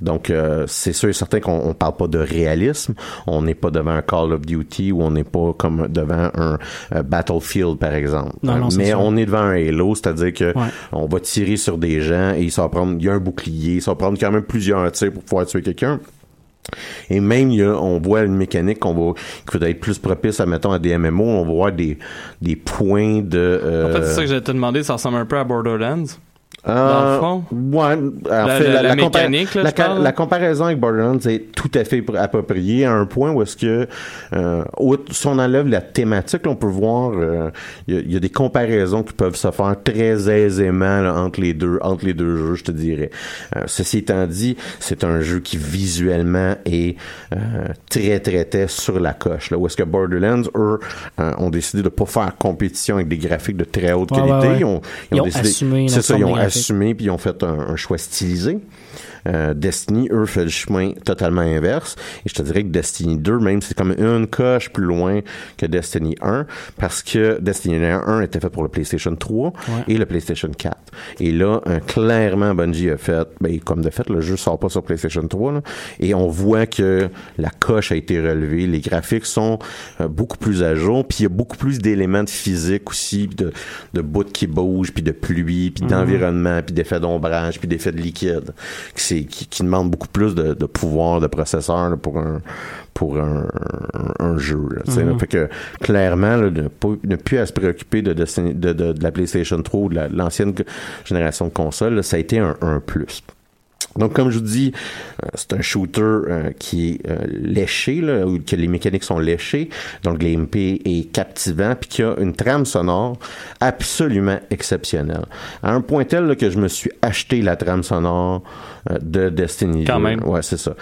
Donc euh, c'est sûr et certain qu'on on parle pas de réalisme. On n'est pas devant un Call of Duty ou on n'est pas comme devant un euh, Battlefield par exemple. Non, non, Mais ça. on est devant un Halo, c'est-à-dire que Ouais. on va tirer sur des gens et ça va prendre, il y a un bouclier, ça va prendre quand même plusieurs tirs pour pouvoir tuer quelqu'un. Et même, il y a, on voit une mécanique qu'on va, qui va être plus propice à, mettons, à des MMO, on va voir des, des points de, euh, En fait, c'est ça que j'allais te demander, ça ressemble un peu à Borderlands. Euh, dans le fond. Ouais, en La- fait, la- mécanique, là, la, je comparaison avec Borderlands est tout à fait pr- appropriée à un point où est-ce que, euh, si on enlève la thématique, là, on peut voir, euh, il y, a- il y a des comparaisons qui peuvent se faire très aisément là, entre les deux, entre les deux jeux, je te dirais. Euh, ceci étant dit, c'est un jeu qui visuellement est euh, très très très sur la coche. Là, où est-ce que Borderlands, eux, euh, ont décidé de pas faire compétition avec des graphiques de très haute Ouais, qualité. ouais, ouais. Ils ont, Ils ont décidé- assumé c'est ça, ils ont graphiques. Assumé puis ils ont fait un, un choix stylisé. Euh, Destiny, eux, fait le chemin totalement inverse. Et je te dirais que Destiny 2, même, c'est comme une coche plus loin que Destiny 1, parce que Destiny 1 était fait pour le PlayStation 3 et le PlayStation 4. Et là, euh, clairement, Bungie a fait, ben, comme de fait, le jeu sort pas sur PlayStation 3, là, et on voit que la coche a été relevée, les graphiques sont euh, beaucoup plus à jour, puis il y a beaucoup plus d'éléments de physique aussi, de, de bouts qui bougent, puis de pluie, puis d'environnement, puis d'effets d'ombrage, puis d'effets de liquide, qui, qui, qui demandent beaucoup plus de, de pouvoir de processeur là, pour un pour un, un- un jeu. Là, là. Fait que clairement, là, ne, plus à se préoccuper de, de, de, de la PlayStation 3 ou de la- de l'ancienne génération de consoles, ça a été un, un plus. Donc, comme je vous dis, euh, c'est un shooter euh, qui est euh, léché, là, où que les mécaniques sont léchées, donc le gameplay est captivant, puis qui a une trame sonore absolument exceptionnelle. À un point tel là, que je me suis acheté la trame sonore euh, de Destiny. Quand 2. même. Ouais, c'est ça.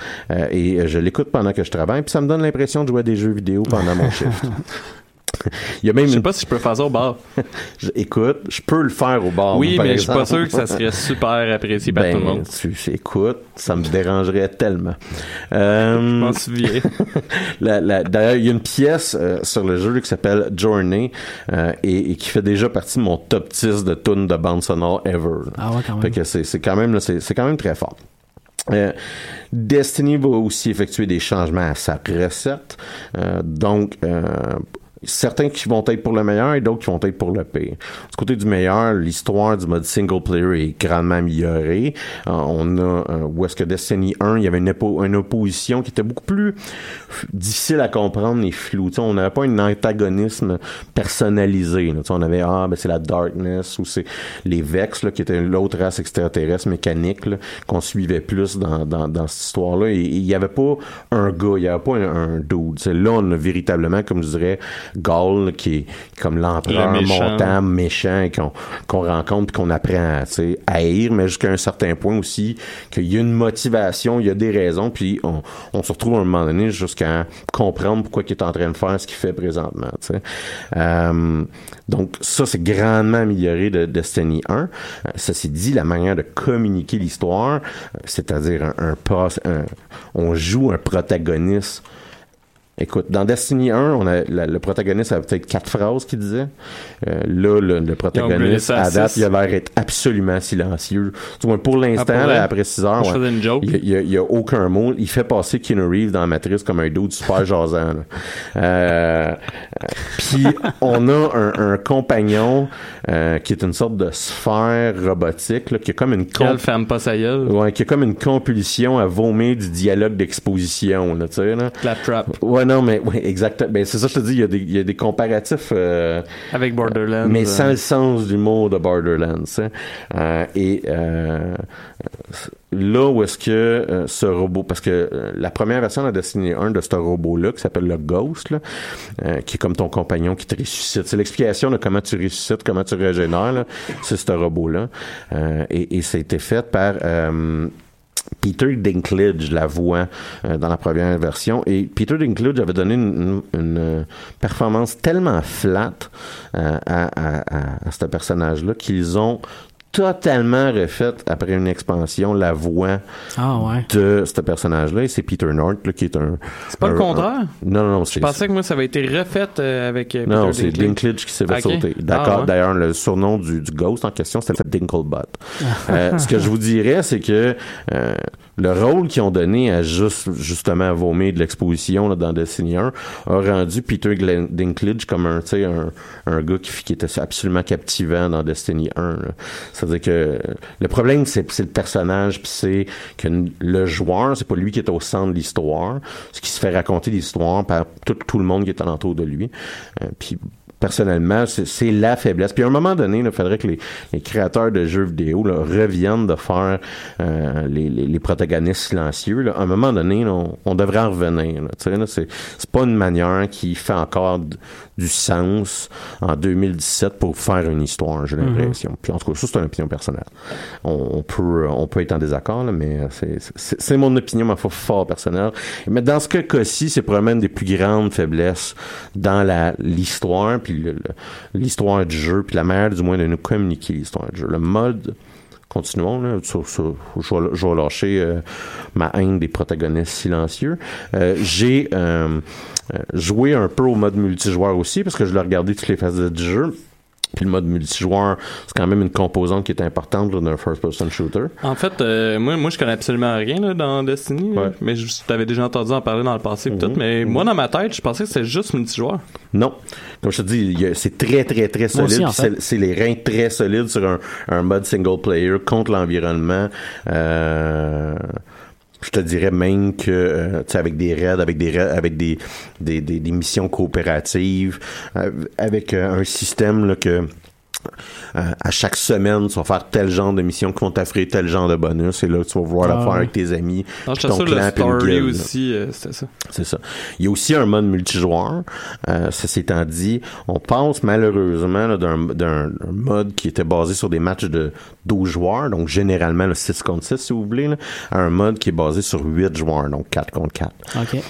Et je l'écoute pendant que je travaille, puis ça me donne l'impression de jouer à des jeux vidéo pendant mon shift. Il y a même Je sais une... pas si je peux faire ça au bar. je- Écoute, je peux le faire au bar. oui, par mais je suis pas sûr que ça serait super apprécié par Ben, tout le monde. tu, écoute, ça me dérangerait tellement. Euh, Je m'en souviens. D'ailleurs, il y a une pièce euh, sur le jeu qui s'appelle Journey euh, et, et qui fait déjà partie de mon top 10 de tunes de bande sonore ever. Ah ouais, quand même. Fait que c'est quand même c'est quand même très fort. Euh, Destiny va aussi effectuer des changements à sa recette. Euh, donc, euh, certains qui vont être pour le meilleur et d'autres qui vont être pour le pire. Du côté du meilleur, l'histoire du mode single player est grandement améliorée. Euh, on a euh, où est-ce que Destiny 1, il y avait une, oppo- une opposition qui était beaucoup plus difficile à comprendre et floue. On n'avait pas un antagonisme personnalisé. on avait ah ben c'est la Darkness ou c'est les Vex là, qui était l'autre race extraterrestre mécanique qu'on suivait plus dans, dans, dans cette histoire-là. Il n'y avait pas un gars, il n'y avait pas un, dude. Tu sais, là, on a véritablement, comme je dirais, Gaul, qui est comme l'empereur Le méchant. montant, méchant, qu'on qu'on rencontre qu'on apprend à, tu sais, à haïr, mais jusqu'à un certain point aussi, qu'il y a une motivation, il y a des raisons, puis on, on se retrouve à un moment donné jusqu'à comprendre pourquoi il est en train de faire ce qu'il fait présentement. tu sais. Euh, donc ça, c'est grandement amélioré de Destiny 1. Euh, Ça c'est dit, la manière de communiquer l'histoire, euh, c'est-à-dire un, un, pas- un- on joue un protagoniste Écoute, dans Destiny 1, on a, la- le protagoniste avait peut-être quatre phrases qu'il disait. Euh, là, le, le protagoniste, à à date, six. il a l'air d'être absolument silencieux. Du moins, pour l'instant, Ah, pour là, après 6 heures, ouais, il y a, y a aucun mot. Il fait passer Keanu Reeves dans Matrice comme un dude super jasant. Euh, Puis, on a un, un compagnon euh, qui est une sorte de sphère robotique, là, qui a comme une comp- femme pas sa gueule. Ouais, qui a comme une compulsion à vomir du dialogue d'exposition, là, tu sais, là. Claptrap. Ouais, non, mais, ouais, exactement. Ben, c'est ça, je te dis, il y a des, il y a des comparatifs, euh, Avec Borderlands. mais euh, sans le sens du mot de Borderlands. hein. Euh, et euh, là où est-ce que euh, ce robot, parce que euh, la première version de Destiny 1 de ce robot-là, qui s'appelle le Ghost, là, euh, qui est comme ton compagnon qui te ressuscite, c'est l'explication de comment tu ressuscites, comment tu régénères, c'est ce robot-là. Euh, et, et ça a été fait par... Peter Dinklage la voix euh, dans la première version. Et Peter Dinklage avait donné une, euh, performance tellement flat euh, à- à ce personnage-là qu'ils ont totalement refait après une expansion la voix Ah ouais. de ce personnage-là et c'est Peter North là, qui est un C'est pas le contraire? un- non non non Je pensais que moi, ça avait été refait euh, avec euh, non, Peter c'est Dinklage. Qui s'est fait sauter. D'accord. Ah, ouais. D'ailleurs, le surnom du, du ghost en question, c'était Dinklebot. euh, ce que je vous dirais, c'est que euh, le rôle qu'ils ont donné à juste justement vomir de l'exposition dans Destiny 1 a rendu Peter Glen- Dinklage comme un, un, un gars qui, qui était absolument captivant dans Destiny 1. là. C'est-à-dire que euh, le problème, c'est c'est le personnage, puis c'est que le joueur, c'est pas lui qui est au centre de l'histoire, ce qui se fait raconter l'histoire par tout, tout le monde qui est alentour de lui. Euh, personnellement, c'est la faiblesse. Puis à un moment donné, il faudrait que les, les créateurs de jeux vidéo là, reviennent de faire euh, les, les, les protagonistes silencieux. Là. À un moment donné, là, on, on devrait en revenir. C'est pas une manière qui fait encore du sens en 2017 pour faire une histoire, j'ai l'impression. Puis en tout cas, ça, c'est une opinion personnelle. On, on peut, on peut être en désaccord, là, mais c'est- c'est mon opinion, ma foi, fort personnelle. Mais dans ce cas-ci, c'est probablement une des plus grandes faiblesses dans l'histoire, puis l'histoire du jeu, puis la manière, du moins, de nous communiquer l'histoire du jeu. Le mode continuons je, vais, lâcher euh, ma haine des protagonistes silencieux. Euh, J'ai euh, joué un peu au mode multijoueur aussi parce que je l'ai regardé toutes les phases du jeu. Puis le mode multijoueur, c'est quand même une composante qui est importante là, d'un first-person shooter. En fait, euh, moi, moi, je connais absolument rien là, dans Destiny, là. Mais je t'avais déjà entendu en parler dans le passé pis tout. Mais moi, dans ma tête, je pensais que c'était juste multijoueur. Non. Comme je te dis, c'est très, très, très solide. aussi, en puis fait. c'est- C'est les reins très solides sur un, un mode single player contre l'environnement. Euh, je te dirais même que, euh, tu avec des raids, avec des raids, avec des, des, des, des missions coopératives, euh, avec euh, un système là, que euh, à chaque semaine, tu vas faire tel genre de mission qui vont t'offrir tel genre de bonus. Et là, tu vas pouvoir la Ah faire avec tes amis. Non, ton le clan, une story aussi, euh, c'était ça. C'est ça. Il y a aussi un mode multijoueur. Euh, ceci étant dit, on passe malheureusement d'un, d'un un mode qui était basé sur des matchs de 12 joueurs, donc généralement le 6 contre 6 si vous voulez, là, à un mode qui est basé sur 8 joueurs, donc 4 contre 4. OK.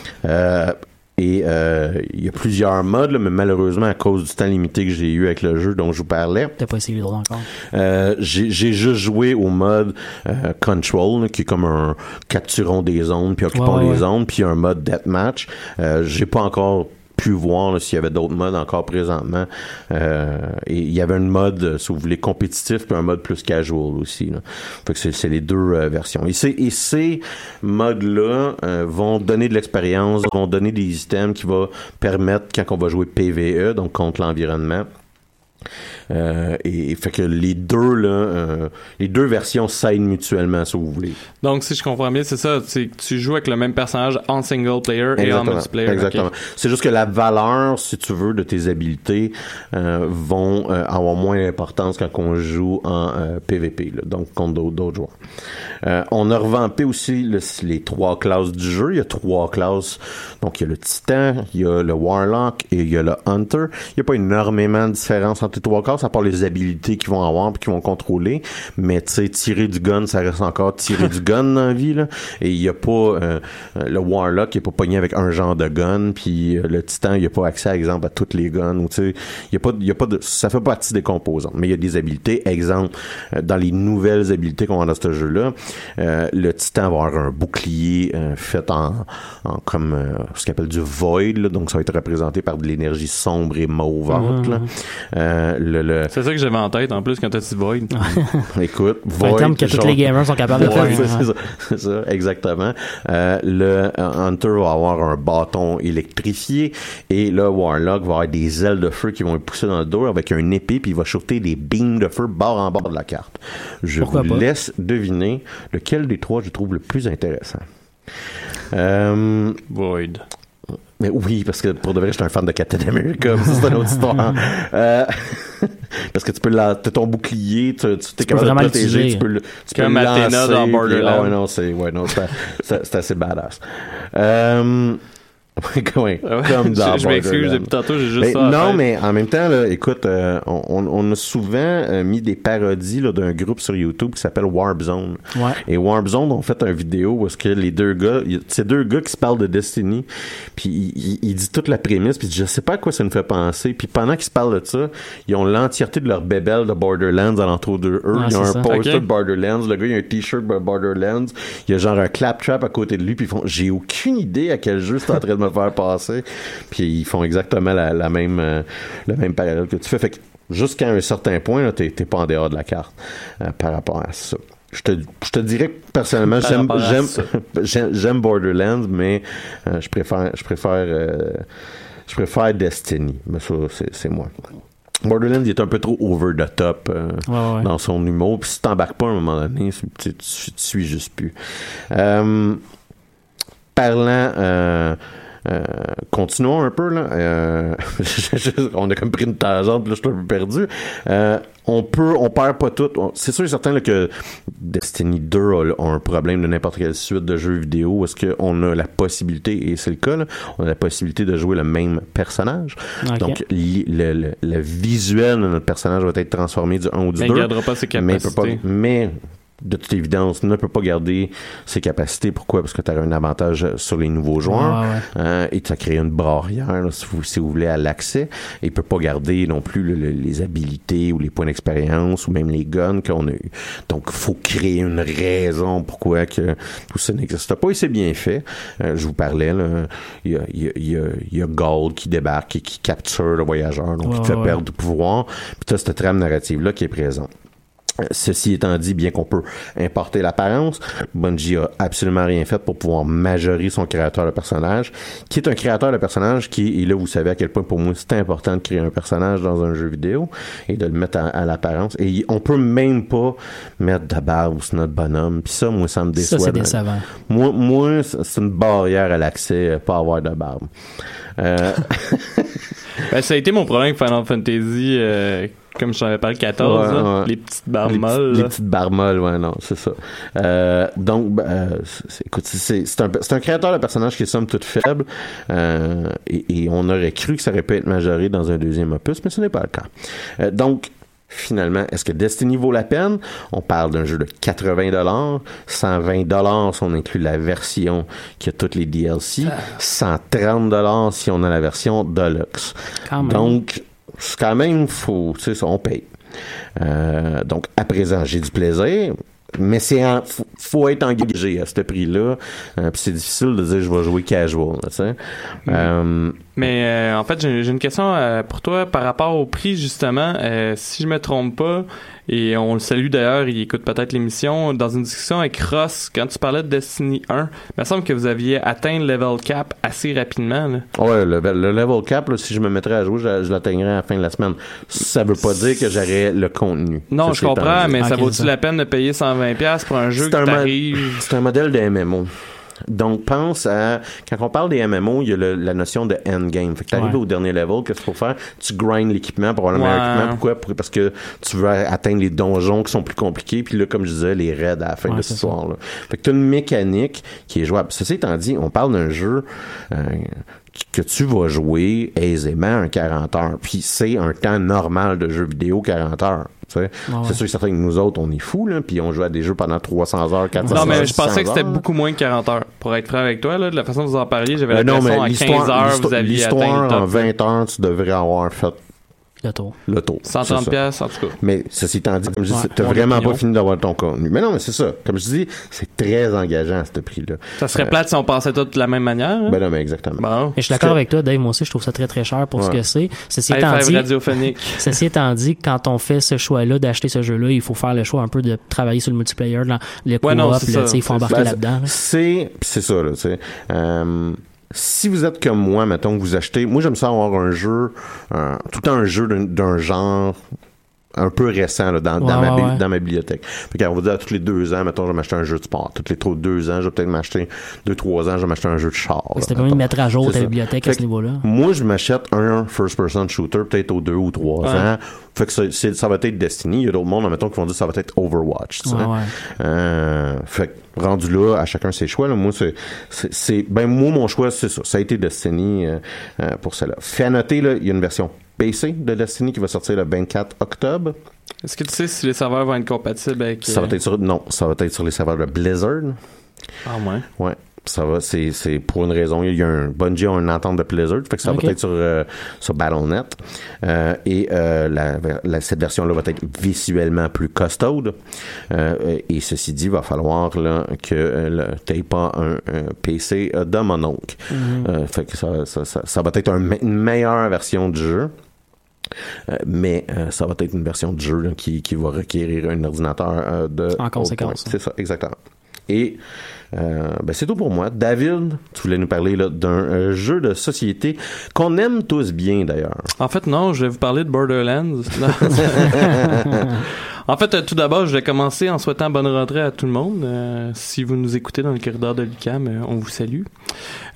Et euh, il y a plusieurs modes, là, mais malheureusement, à cause du temps limité que j'ai eu avec le jeu dont je vous parlais, T'as pas essayé le droit encore? euh, j'ai juste joué au mode euh, Control, là, qui est comme un capturons des zones, puis occupons Ouais, ouais, les ouais. zones, puis un mode Deathmatch. J'ai pas encore pu voir s'il y avait d'autres modes encore présentement. Euh, et il y avait un mode, euh, si vous voulez, compétitif, puis un mode plus casual aussi. C'est, les deux euh, versions. Et, ces modes-là vont donner de l'expérience, vont donner des items qui vont permettre, quand on va jouer PVE, donc contre l'environnement, Euh, et, et fait que les deux là, euh, les deux versions s'aident mutuellement, si vous voulez. Donc, si je comprends bien, c'est ça, c'est que tu joues avec le même personnage en single player et en multiplayer. Exactement. C'est juste que la valeur, si tu veux, de tes habiletés euh, vont euh, avoir moins d'importance quand on joue en euh, PVP, là, donc contre d'autres- joueurs. Euh, on a revampé aussi le- les trois classes du jeu. Il y a trois classes. Donc, il y a le Titan, il y a le Warlock et il y a le Hunter. Il n'y a pas énormément de différence entre les trois classes, à part les habilités qu'ils vont avoir et qu'ils vont contrôler. Mais, tu sais, tirer du gun, ça reste encore tirer du gun dans la vie, là. Et il n'y a pas... euh, le Warlock, il n'est pas pogné avec un genre de gun, puis euh, le Titan, il n'y a pas accès, par exemple, à toutes les guns. Ou, tu sais, il y a pas, il y a pas de, ça fait partie des composants. Mais il y a des habiletés. Exemple, euh, dans les nouvelles habiletés qu'on a dans ce jeu-là, euh, le Titan va avoir un bouclier euh, fait en, en comme ce qu'on appelle du void. là. donc, ça va être représenté par de l'énergie sombre et mauvante. là. Euh, le, le, C'est ça que j'avais en tête en plus quand t'as dit Void. écoute, C'est un void, terme que tous les gamers sont capables de faire. c'est ça, c'est ça, exactement. Euh, le euh, Hunter va avoir un bâton électrifié et le Warlock va avoir des ailes de feu qui vont le pousser dans le dos avec un épée puis il va shooter des beams de feu bord en bord de la carte. Je Pourquoi vous pas? laisse deviner lequel des trois je trouve le plus intéressant. Euh, Void. Mais oui, parce que pour de vrai, je suis un fan de Captain America. c'est une autre histoire. Euh, parce que tu peux la, t'as ton bouclier, tu, tu t'es peux capable de protéger, tu peux le, tu peux Comme Athena lancer, dans puis- Borderlands. Ah ouais, non, c'est, ouais, assez badass. Euh, Ah comme dans je je m'excuse, depuis tantôt, j'ai juste ça. non, mais en même temps, là, écoute, euh, on, a souvent euh, mis des parodies là, d'un groupe sur YouTube qui s'appelle Warp Zone. Ouais. Et Warp Zone ont fait une vidéo où est-ce que les deux gars, c'est deux gars qui se parlent de Destiny, puis il, il- il dit toute la prémisse, puis je sais pas à quoi ça nous fait penser, puis pendant qu'ils se parlent de ça, ils ont l'entièreté de leur bébelle de Borderlands alentour de eux. Ah, ils ont un ça. poster de Borderlands, le gars il a un t-shirt de Borderlands, il y a genre un claptrap à côté de lui, puis ils font, j'ai aucune idée à quel jeu c'est en train de me faire passer, puis ils font exactement la, la même, euh, le même parallèle que tu fais, fait que jusqu'à un certain point, t'es, t'es pas en dehors de la carte euh, par rapport à ça. Je te, je te dirais que personnellement, j'aime, Borderlands, mais euh, je préfère, je préfère, je préfère Destiny. Mais ça, c'est, moi. Borderlands il est un peu trop over the top euh, Ouais, ouais. dans son humour. Puis si t'embarques pas à un moment donné, tu, tu, tu suis juste plus. Euh, parlant. Euh, continuons un peu là. Euh, on a comme pris une tangente, là, je suis un peu perdu. Euh, on peut, on perd pas tout. C'est sûr et certain là, que Destiny 2 a, a un problème de n'importe quelle suite de jeux vidéo. Est-ce qu'on a la possibilité, et c'est le cas, là, on a la possibilité de jouer le même personnage. Donc, le, le, le visuel de notre personnage va être transformé du 1 ou du Mais 2. il gardera pas ses mais de toute évidence, ne peut pas garder ses capacités. Pourquoi? Parce que tu as un avantage sur les nouveaux joueurs. Ouais, ouais. hein, et tu as créé une barrière, là, si, vous, si vous voulez, à l'accès. Et il peut pas garder non plus le- le- les habilités ou les points d'expérience ou même les guns qu'on a eu. Donc, faut créer une raison pourquoi que tout ça n'existe pas. Et c'est bien fait. Euh, je vous parlais, là, il y a, il y a, il y a, il y a Gold qui débarque et qui capture le voyageur, donc Ouais, il te fait perdre du pouvoir. Puis tu as cette trame narrative-là qui est présente. Ceci étant dit, bien qu'on peut importer l'apparence, Bungie a absolument rien fait pour pouvoir majorer son créateur de personnage, qui est un créateur de personnage qui, et là vous savez à quel point pour moi c'est important de créer un personnage dans un jeu vidéo et de le mettre à, à l'apparence. Et on peut même pas mettre de barbe sur notre bonhomme. Puis ça, moi, ça me Ça, déçoit. c'est dans- décevant. Moi, moi, c'est c'est une barrière à l'accès, euh, pas avoir de barbe. Euh, Ben, ça a été mon problème avec Final Fantasy, euh, comme je t'en avais parlé, 14, Ouais, là. ouais. les petites barres les, molles. petites, les petites barres molles, ouais, non, c'est ça. Euh, donc, ben, euh, c'est- écoute, c'est c'est un, c'est un créateur de personnage qui est somme toute faible, euh, et, et on aurait cru que ça aurait pu être majoré dans un deuxième opus, mais ce n'est pas le cas. Euh, donc, Finalement, est-ce que Destiny vaut la peine? On parle d'un jeu de 80 dollars, 120 dollars si on inclut la version qui a toutes les DLC, 130 dollars si on a la version Deluxe. Quand même. Donc, c'est quand même faut, tu sais, on paye. Euh, donc, à présent, j'ai du plaisir, mais c'est faut, faut être engagé à ce prix-là. Euh, puis c'est difficile de dire je vais jouer casual, tu sais. Euh, Mais euh, en fait, j'ai une question euh, pour toi par rapport au prix, justement. Euh, si je me trompe pas, et on le salue d'ailleurs, il écoute peut-être l'émission, dans une discussion avec Ross, quand tu parlais de Destiny 1, il me semble que vous aviez atteint le level cap assez rapidement. Là. Ouais, le, le level cap, là, si je me mettrais à jouer, je, je l'atteignerais à la fin de la semaine. Ça veut pas dire que j'aurais le contenu. Non, je comprends, mais ça vaut-tu la peine de payer 120$ pour un jeu qui t'arrive? C'est un modèle de MMO. Donc, pense à, quand on parle des MMO, il y a le- la notion de endgame. Fait que t'arrives Ouais. au dernier level, qu'est-ce qu'il faut faire? Tu grindes l'équipement pour avoir le Ouais. meilleur équipement. Pourquoi? Pour- parce que tu veux atteindre les donjons qui sont plus compliqués, puis là, comme je disais, les raids à la fin Ouais, de c'est cette histoire-là. Fait que t'as une mécanique qui est jouable. Ceci étant dit, on parle d'un jeu, euh, que tu vas jouer aisément un 40 heures. Puis c'est un temps normal de jeu vidéo 40 heures. Ouais, C'est sûr que certains de nous autres, on est fous, là, puis on joue à des jeux pendant 300 heures, 400 Non, heures. mais je pensais 600 que c'était beaucoup moins que 40 heures. Pour être franc avec toi, là, de la façon dont vous en parliez, j'avais Euh, non, l'impression mais à 15 l'histoire, heures, vous aviez atteint l'histoire en 20 heures, tu devrais avoir fait Le tour. le tour. 130 C'est ça. pièces en tout cas. Mais ceci étant dit, comme je dis, Ouais, t'as vraiment opinion. pas fini d'avoir ton contenu. Mais non, mais c'est ça. Comme je dis, c'est très engageant à ce prix-là. Ça serait plate si on pensait tout de la même manière. hein? Ben non, mais exactement. Bon. Et je suis d'accord avec toi, Dave. Moi aussi, je trouve ça très, très cher pour ce Ouais. que c'est. Ceci étant dit, radiophonique. Ceci étant dit, quand on fait ce choix-là d'acheter ce jeu-là, il faut faire le choix un peu de travailler sur le multiplayer, dans le co-op, non, c'est là, ça. tu sais, il faut embarquer là-dedans. là. C'est c'est ça là, tu sais. Euh, si vous êtes comme moi, mettons que vous achetez, moi j'aime ça avoir un jeu, tout un jeu d'un genre un peu récent là, dans, dans, Ouais, ma, ouais, bi- ouais. dans ma bibliothèque. Fait qu'on va dire à tous les deux ans, mettons, je vais m'acheter un jeu de sport. Tous les trop deux ans, je vais peut-être m'acheter deux, trois ans, je vais m'acheter un jeu de char. C'était pas de mettre à jour ta bibliothèque à ce niveau-là. Moi, je m'achète un first-person shooter peut-être aux deux ou trois Ouais. ans. Fait que ça, ça va être Destiny. Il y a d'autres mondes, mettons, qui vont dire que ça va être Overwatch. tu sais. Ouais, ouais. Euh, fait que rendu là, à chacun ses choix. Là, moi, c'est, c'est, c'est- ben moi mon choix, c'est ça. Ça a été Destiny euh, euh, pour cela. Fait à noter, là, il y a une version PC de Destiny qui va sortir le 24 octobre. Est-ce que tu sais si les serveurs vont être compatibles avec. Ça va euh, être sur, non, ça va être sur les serveurs de Blizzard. Ah, ouais. Ouais. Ça va, c'est, c'est pour une raison. Il y a un Bungie a une entente de Blizzard, fait que ça va être sur, euh, sur Battle.net. Euh, et euh, la, la- cette version-là va être visuellement plus costaude. Et ceci dit, il va falloir là, que tu n'aies pas un, un PC de mon oncle. Euh, fait que ça, ça, ça, ça va être un une meilleure version du jeu. Euh, mais euh, ça va être une version de jeu là, qui, qui va requérir un ordinateur euh, de En conséquence. C'est ça, exactement. Et euh, ben, c'est tout pour moi. David, tu voulais nous parler là, d'un euh, jeu de société qu'on aime tous bien d'ailleurs. En fait, non, je vais vous parler de Borderlands. En fait, euh, tout d'abord, je vais commencer en souhaitant bonne rentrée à tout le monde. Euh, si vous nous écoutez dans le corridor de l'UQAM, euh, on vous salue.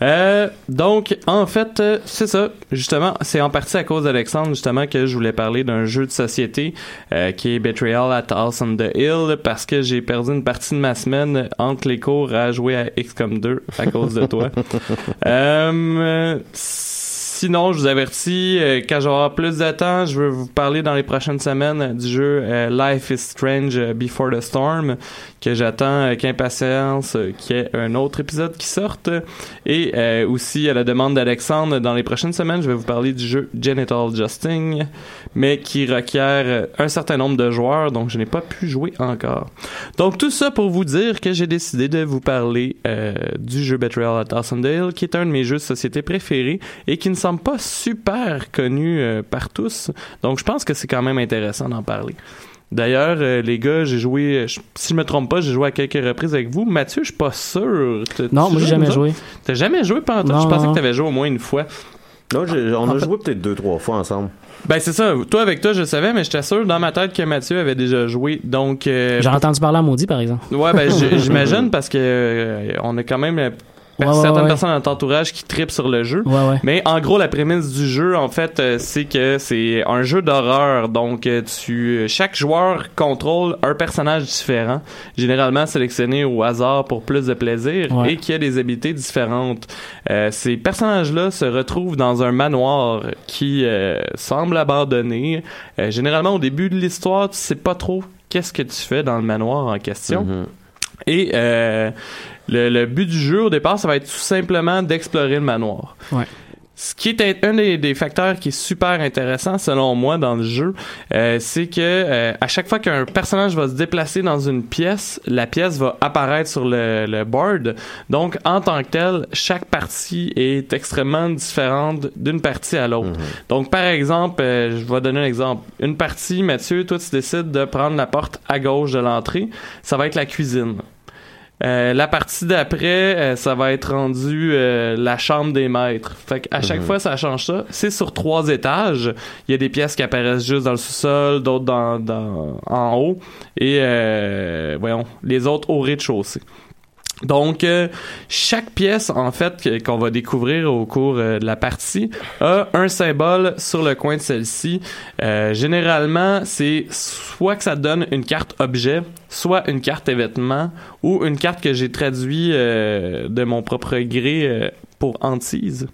Euh, donc, en fait, c'est ça. Justement, c'est en partie à cause d'Alexandre, justement, que je voulais parler d'un jeu de société euh, qui est Betrayal at House on the Hill, parce que j'ai perdu une partie de ma semaine entre les cours à jouer à XCOM 2 à cause de toi. Euh, sinon, je vous avertis, euh, quand j'aurai plus de je vais vous parler dans les prochaines semaines du jeu euh, Life is Strange euh, Before the Storm, que j'attends avec impatience, euh, qu'il y ait un autre épisode qui sorte. Et euh, aussi, à la demande d'Alexandre, dans les prochaines semaines, je vais vous parler du jeu Genital Justing, mais qui requiert euh, un certain nombre de joueurs, donc je n'ai pas pu jouer encore. Donc tout ça pour vous dire que j'ai décidé de vous parler euh, du jeu Betrayal at Dawsondale, qui est un de mes jeux de société préférés et qui ne semble pas super connu euh, par tous. Donc je pense que c'est quand même intéressant d'en parler. D'ailleurs, euh, les gars, j'ai joué, je- si je me trompe pas, j'ai joué à quelques reprises avec vous. Mathieu, je suis pas sûr. Non, moi, j'ai jamais joué. T'as jamais joué pendant tout? Non, Je pensais non. que t'avais joué au moins une fois. Là, j'ai- on En a fait- joué peut-être deux, trois fois ensemble. Ben c'est ça. Toi avec toi, je le savais, mais j'étais sûr dans ma tête que Mathieu avait déjà joué. Donc euh, J'ai entendu parler à Maudit, par exemple. Ouais, ben j'imagine parce que euh, on a quand même Ouais, certaines ouais. personnes dans notre entourage qui tripent sur le jeu. Ouais, ouais. Mais en gros, la prémisse du jeu, en fait, euh, c'est que c'est un jeu d'horreur. Donc, euh, tu, chaque joueur contrôle un personnage différent, généralement sélectionné au hasard pour plus de plaisir Ouais. et qui a des habiletés différentes. Euh, ces personnages-là se retrouvent dans un manoir qui euh, semble abandonné. Euh, généralement, au début de l'histoire, tu sais pas trop qu'est-ce que tu fais dans le manoir en question. Mhm. Et euh, le, le but du jeu au départ, ça va être tout simplement d'explorer le manoir. Ouais. Ce qui est un des, des facteurs qui est super intéressant selon moi dans le jeu, euh, c'est que euh, à chaque fois qu'un personnage va se déplacer dans une pièce, la pièce va apparaître sur le, le board. Donc en tant que tel, chaque partie est extrêmement différente d'une partie à l'autre. Donc par exemple, euh, je vais donner un exemple. Une partie, Mathieu, toi tu décides de prendre la porte à gauche de l'entrée, ça va être la cuisine. Euh, la partie d'après, euh, ça va être rendu euh, la chambre des maîtres. Fait qu'à chaque fois, ça change ça. C'est sur trois étages. Il y a des pièces qui apparaissent juste dans le sous-sol, d'autres dans, dans, en haut, et euh, voyons, les autres au rez-de-chaussée. Donc, euh, chaque pièce, en fait, qu'on va découvrir au cours euh, de la partie, a un symbole sur le coin de celle-ci. Euh, généralement, c'est soit que ça donne une carte objet, soit une carte événement, ou une carte que j'ai traduit de mon propre gré pour hantise.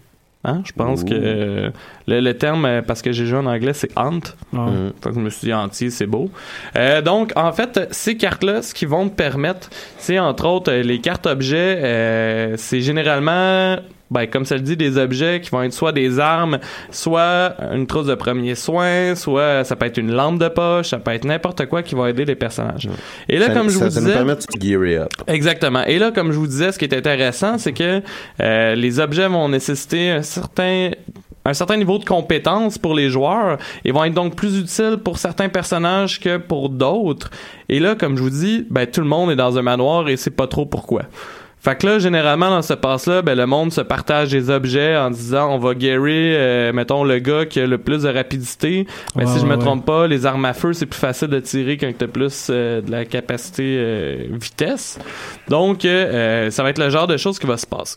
Hein? Je pense que euh, le, le terme, euh, parce que j'ai joué en anglais, c'est. Mm. Fait que je me suis dit anti, c'est beau. Euh, donc, en fait, ces cartes-là, ce qu'ils vont me permettre, c'est entre autres les cartes objets. euh, c'est généralement, ben, comme ça le dit, des objets qui vont être soit des armes, soit une trousse de premiers soins, soit ça peut être une lampe de poche, ça peut être n'importe quoi qui va aider les personnages. Et là, Ça- comme je ça, vous ça nous disais, permet de se gearer up. Exactement. Et là, comme je vous disais, ce qui est intéressant, c'est que euh, les objets vont nécessiter un certain un certain niveau de compétence pour les joueurs et vont être donc plus utiles pour certains personnages que pour d'autres. Et là, comme je vous dis, ben tout le monde est dans un manoir et c'est pas trop pourquoi. Fait que là, généralement, dans ce passe-là, ben, le monde se partage des objets en disant on va guérir, euh, mettons, le gars qui a le plus de rapidité. Ben, Ouais, si je me ouais, trompe pas, les armes à feu, c'est plus facile de tirer quand t'as plus euh, de la capacité euh, vitesse. Donc, euh, euh, ça va être le genre de choses qui va se passer.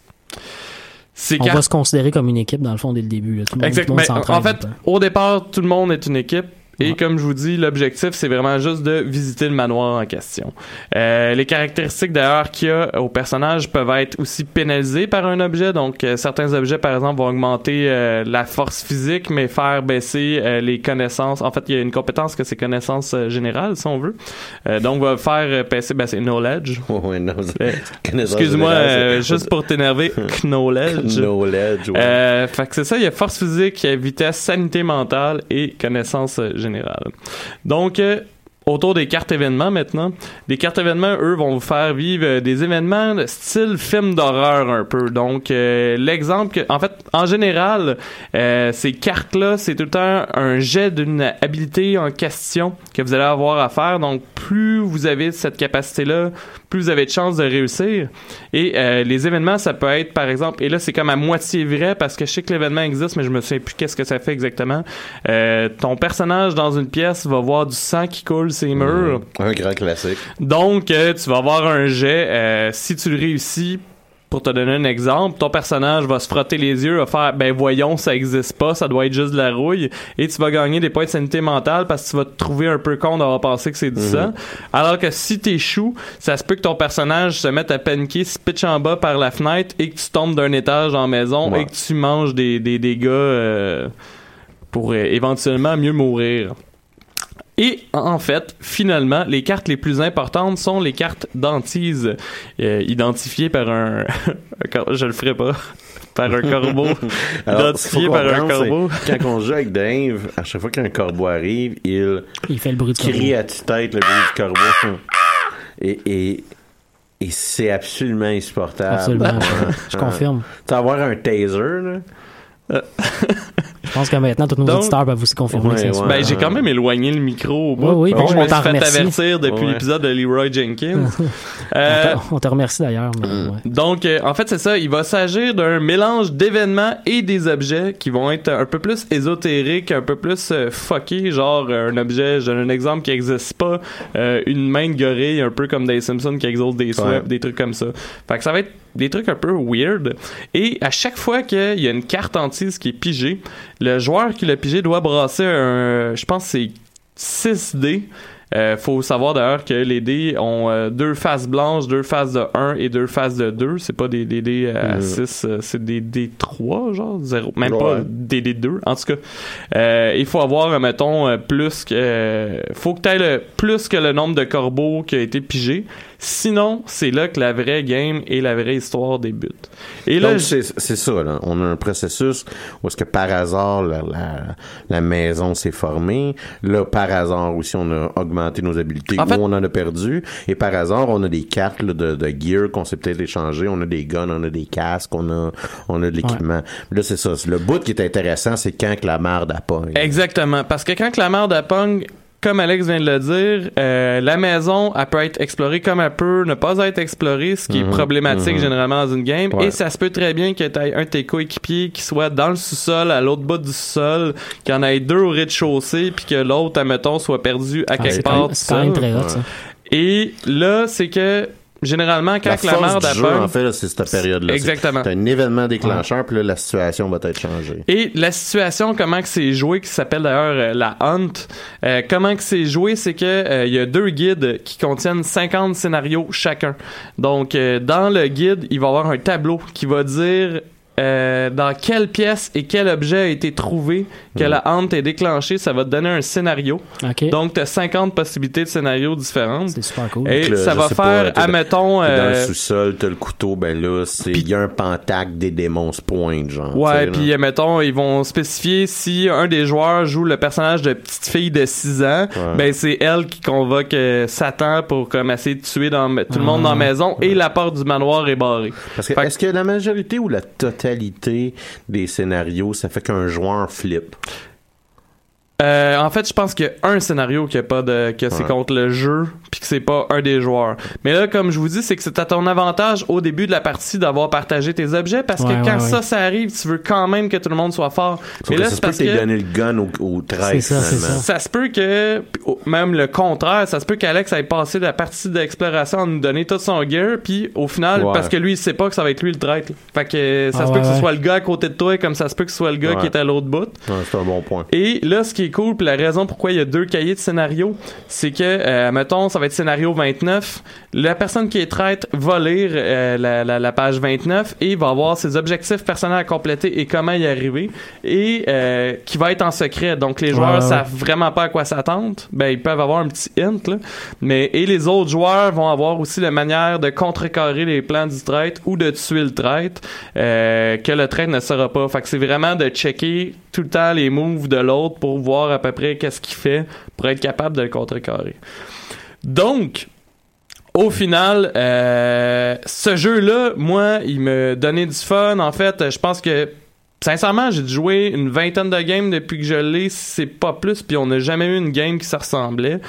On va se considérer comme une équipe dans le fond dès le début. là. Tout le monde, tout le monde Exactement. s'entraide, en fait, au départ, tout le monde est une équipe. Et Ouais. comme je vous dis, l'objectif, c'est vraiment juste de visiter le manoir en question. Euh, les caractéristiques d'ailleurs qu'il y a au personnage peuvent être aussi pénalisées par un objet. Donc, euh, certains objets, par exemple, vont augmenter euh, la force physique, mais faire baisser euh, les connaissances. En fait, il y a une compétence que c'est connaissances euh, générales, si on veut. Euh, donc, va faire baisser, ben, c'est knowledge. Ouais, non, connaissance Excuse-moi, générale, euh, juste pour t'énerver, knowledge. Knowledge, ouais. Euh, fait que c'est ça, il y a force physique, vitesse, sanité mentale et connaissance euh, Donc, euh, autour des cartes événements maintenant, les cartes événements, eux, vont vous faire vivre euh, des événements style film d'horreur un peu. Donc, euh, l'exemple que, en fait, en général, ces cartes-là, c'est tout le temps un jet d'une habilité en question que vous allez avoir à faire. Donc, plus vous avez cette capacité-là, plus vous avez de chances de réussir. Et euh, les événements, ça peut être, par exemple, et là, c'est comme à moitié vrai parce que je sais que l'événement existe, mais je me souviens plus qu'est-ce que ça fait exactement. Euh, ton personnage dans une pièce va voir du sang qui coule ses murs. Un grand classique. Donc, euh, tu vas avoir un jet. si tu le réussis, pour te donner un exemple, ton personnage va se frotter les yeux, va faire ben voyons, ça existe pas, ça doit être juste de la rouille, et tu vas gagner des points de sanité mentale parce que tu vas te trouver un peu con d'avoir pensé que c'est du sang. Alors que si t'échoues, ça se peut que ton personnage se mette à paniquer, se pitch en bas par la fenêtre et que tu tombes d'un étage en maison Ouais. et que tu manges des, des dégâts euh, pour euh, éventuellement mieux mourir. Et en fait, finalement, les cartes les plus importantes sont les cartes d'antise, euh, identifiées par un... je le ferai pas. par un corbeau. Alors, identifié par un corbeau. Quand on joue avec Dave, à chaque fois qu'un corbeau arrive, il Il fait le bruit de crie corbeau. à tue-tête le bruit du corbeau. Et, et, et c'est absolument insupportable. Absolument. Ouais. Je confirme. Tu sais, avoir un taser, là. Je pense que maintenant, tous nos Donc- auditeurs peuvent aussi confirmer Ouais. Ben, j'ai quand même éloigné le micro au bout. Oui, oui, Bon, je me suis fait remercie. avertir depuis Ouais. l'épisode de Leroy Jenkins. Euh, On te- remercie d'ailleurs. mais Mm. ouais. Donc, euh, en fait, c'est ça. Il va s'agir d'un mélange d'événements et des objets qui vont être un peu plus ésotériques, un peu plus euh, fuckés, genre euh, un objet, je donne un exemple qui n'existe pas, euh, une main de gorille, un peu comme des Simpsons qui exaucent des Ouais. des trucs comme ça. Fait que ça va être des trucs un peu weird. Et à chaque fois qu'il y a une carte antise qui est pigée, le joueur qui l'a pigé doit brasser un, je pense c'est 6 dés Euh, faut savoir d'ailleurs que les dés ont euh, deux faces blanches, deux faces de 1 et deux faces de 2. C'est pas des, des dés à Mm. 6, euh, c'est des dés 3, genre 0. Même Ouais. pas des dés 2. En tout cas, euh, il faut avoir, euh, mettons, euh, plus que. euh, faut que tu le plus que le nombre de corbeaux qui a été pigé. Sinon, c'est là que la vraie game et la vraie histoire débute. Et là, c'est ça, là. On a un processus où est-ce que par hasard, la, la, la maison s'est formée. Là, par hasard aussi, on a augmenté nos habiletés En ou fait- on en a perdu. Et par hasard, on a des cartes là, de, de gear qu'on s'est peut-être échangé. On a des guns, on a des casques, on a, on a de l'équipement. Là, c'est ça. Le bout qui est intéressant, c'est quand que la merde a pas. Exactement. Parce que quand que la merde Pong, comme Alex vient de le dire, euh, la maison, elle peut être explorée comme elle peut ne pas être explorée, ce qui Mhm, est problématique mhm. généralement dans une game. Ouais. Et ça se peut très bien que tu aies un de tes coéquipiers qui soit dans le sous-sol, à l'autre bout du sol, qu'il y en ait deux au rez-de-chaussée, puis que l'autre, admettons, soit perdu à Ah, quelque part. c'est quand même très hot, ça. Et là, c'est que généralement, quand La la merde du à jeu, en fait, c'est cette période-là. Exactement. C'est un événement déclencheur, puis là, la situation va être changée. Et la situation, comment que c'est joué, qui s'appelle d'ailleurs euh, la Hunt, euh, comment que c'est joué, c'est que euh, il y a deux guides qui contiennent 50 scénarios chacun. Donc, dans le guide, il va y avoir un tableau qui va dire euh, dans quelle pièce et quel objet a été trouvé que Mhm. la Hunt est déclenchée. Ça va te donner un scénario. Donc, tu as 50 possibilités de scénarios différentes. c'est super cool. Et là, ça va pas, faire, dans- admettons... Dans le euh, sous-sol, t'as le couteau, ben là, c'est il y a un pentacle des démons se pointe, genre. Ouais, puis euh, mettons, ils vont spécifier si un des joueurs joue le personnage de petite fille de 6 ans, Ouais. ben c'est elle qui convoque euh, Satan pour comme essayer de tuer dans, tout le monde dans la maison et la porte du manoir est barrée. Parce que- est-ce que la majorité ou la totalité des scénarios, ça fait qu'un joueur flippe? Euh, en fait, je pense qu'il y a un scénario qui a pas de que c'est Ouais. contre le jeu puis que c'est pas un des joueurs. Mais là, comme je vous dis, c'est que c'est à ton avantage au début de la partie d'avoir partagé tes objets parce Ouais, que quand ouais, ça ouais. ça arrive, tu veux quand même que tout le monde soit fort. Sauf Mais que là, ça c'est se peut parce que donné le gun au, au 13, C'est ça, se peut que même le contraire, ça se peut qu'Alex ait passé la partie d'exploration à nous donner tout son gear, puis au final, Ouais. parce que lui il sait pas que ça va être lui le traître. Fait que ça Ah se peut ouais, que ce soit le gars à côté de toi, comme ça se peut que ce soit le gars Ouais. qui est à l'autre bout. Ouais, c'est un bon point. Et là, ce qui est cool, puis la raison pourquoi il y a deux cahiers de scénario, c'est que, euh, mettons, ça va être scénario 29. La personne qui est traite va lire euh, la, la- la page 29 et va avoir ses objectifs personnels à compléter et comment y arriver, et euh, qui va être en secret. Donc, les joueurs Ouais, ouais, savent vraiment pas à quoi s'attendre. Ben, ils peuvent avoir un petit hint, là. Mais, et les autres joueurs vont avoir aussi la manière de contrecarrer les plans du traître ou de tuer le traître, euh, que le traître ne saura pas. Fait que c'est vraiment de checker tout le temps les moves de l'autre pour voir à peu près qu'est-ce qu'il fait pour être capable de le contrecarrer. Donc, au final, euh, ce jeu-là, moi, il me donnait du fun. En fait, je pense que Sincèrement, j'ai joué une vingtaine de games depuis que je l'ai, c'est pas plus, puis on n'a jamais eu une game qui se ressemblait.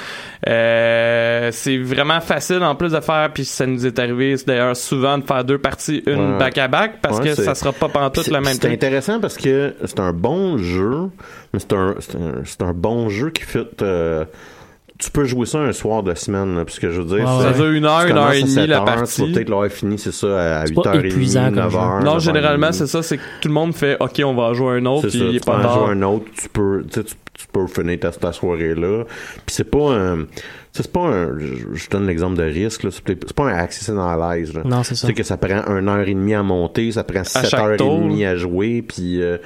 Euh, c'est vraiment facile en plus de faire, puis ça nous est arrivé d'ailleurs souvent de faire deux parties, une Ouais. back-à-back, parce Ouais, que ça sera pas pantoute C'est le même c'est intéressant parce que c'est un bon jeu, mais c'est un, c'est un, un bon jeu qui fait. euh, tu peux jouer ça un soir de semaine, là, parce que je veux dire. Ouais, Ça dure une heure, tu une heure et demie 7 la heures, Tu partie. peut-être l'avoir fini, c'est ça, à C'est pas 8h30, épuisant comme 9h. Non, généralement, c'est ça, c'est que tout le monde fait OK, on va en jouer un autre, puis ça, il est tu pas peux en tard. jouer un autre, tu peux, tu, tu, tu peux finir ta, ta soirée-là. Puis c'est pas un... tu C'est pas un... Je, je donne l'exemple de risque, là. C'est c'est pas un access analyze, là. Non, c'est Tu ça. sais que ça prend une heure et demie à monter, ça prend sept chaque heures et tour. demie à jouer, puis euh,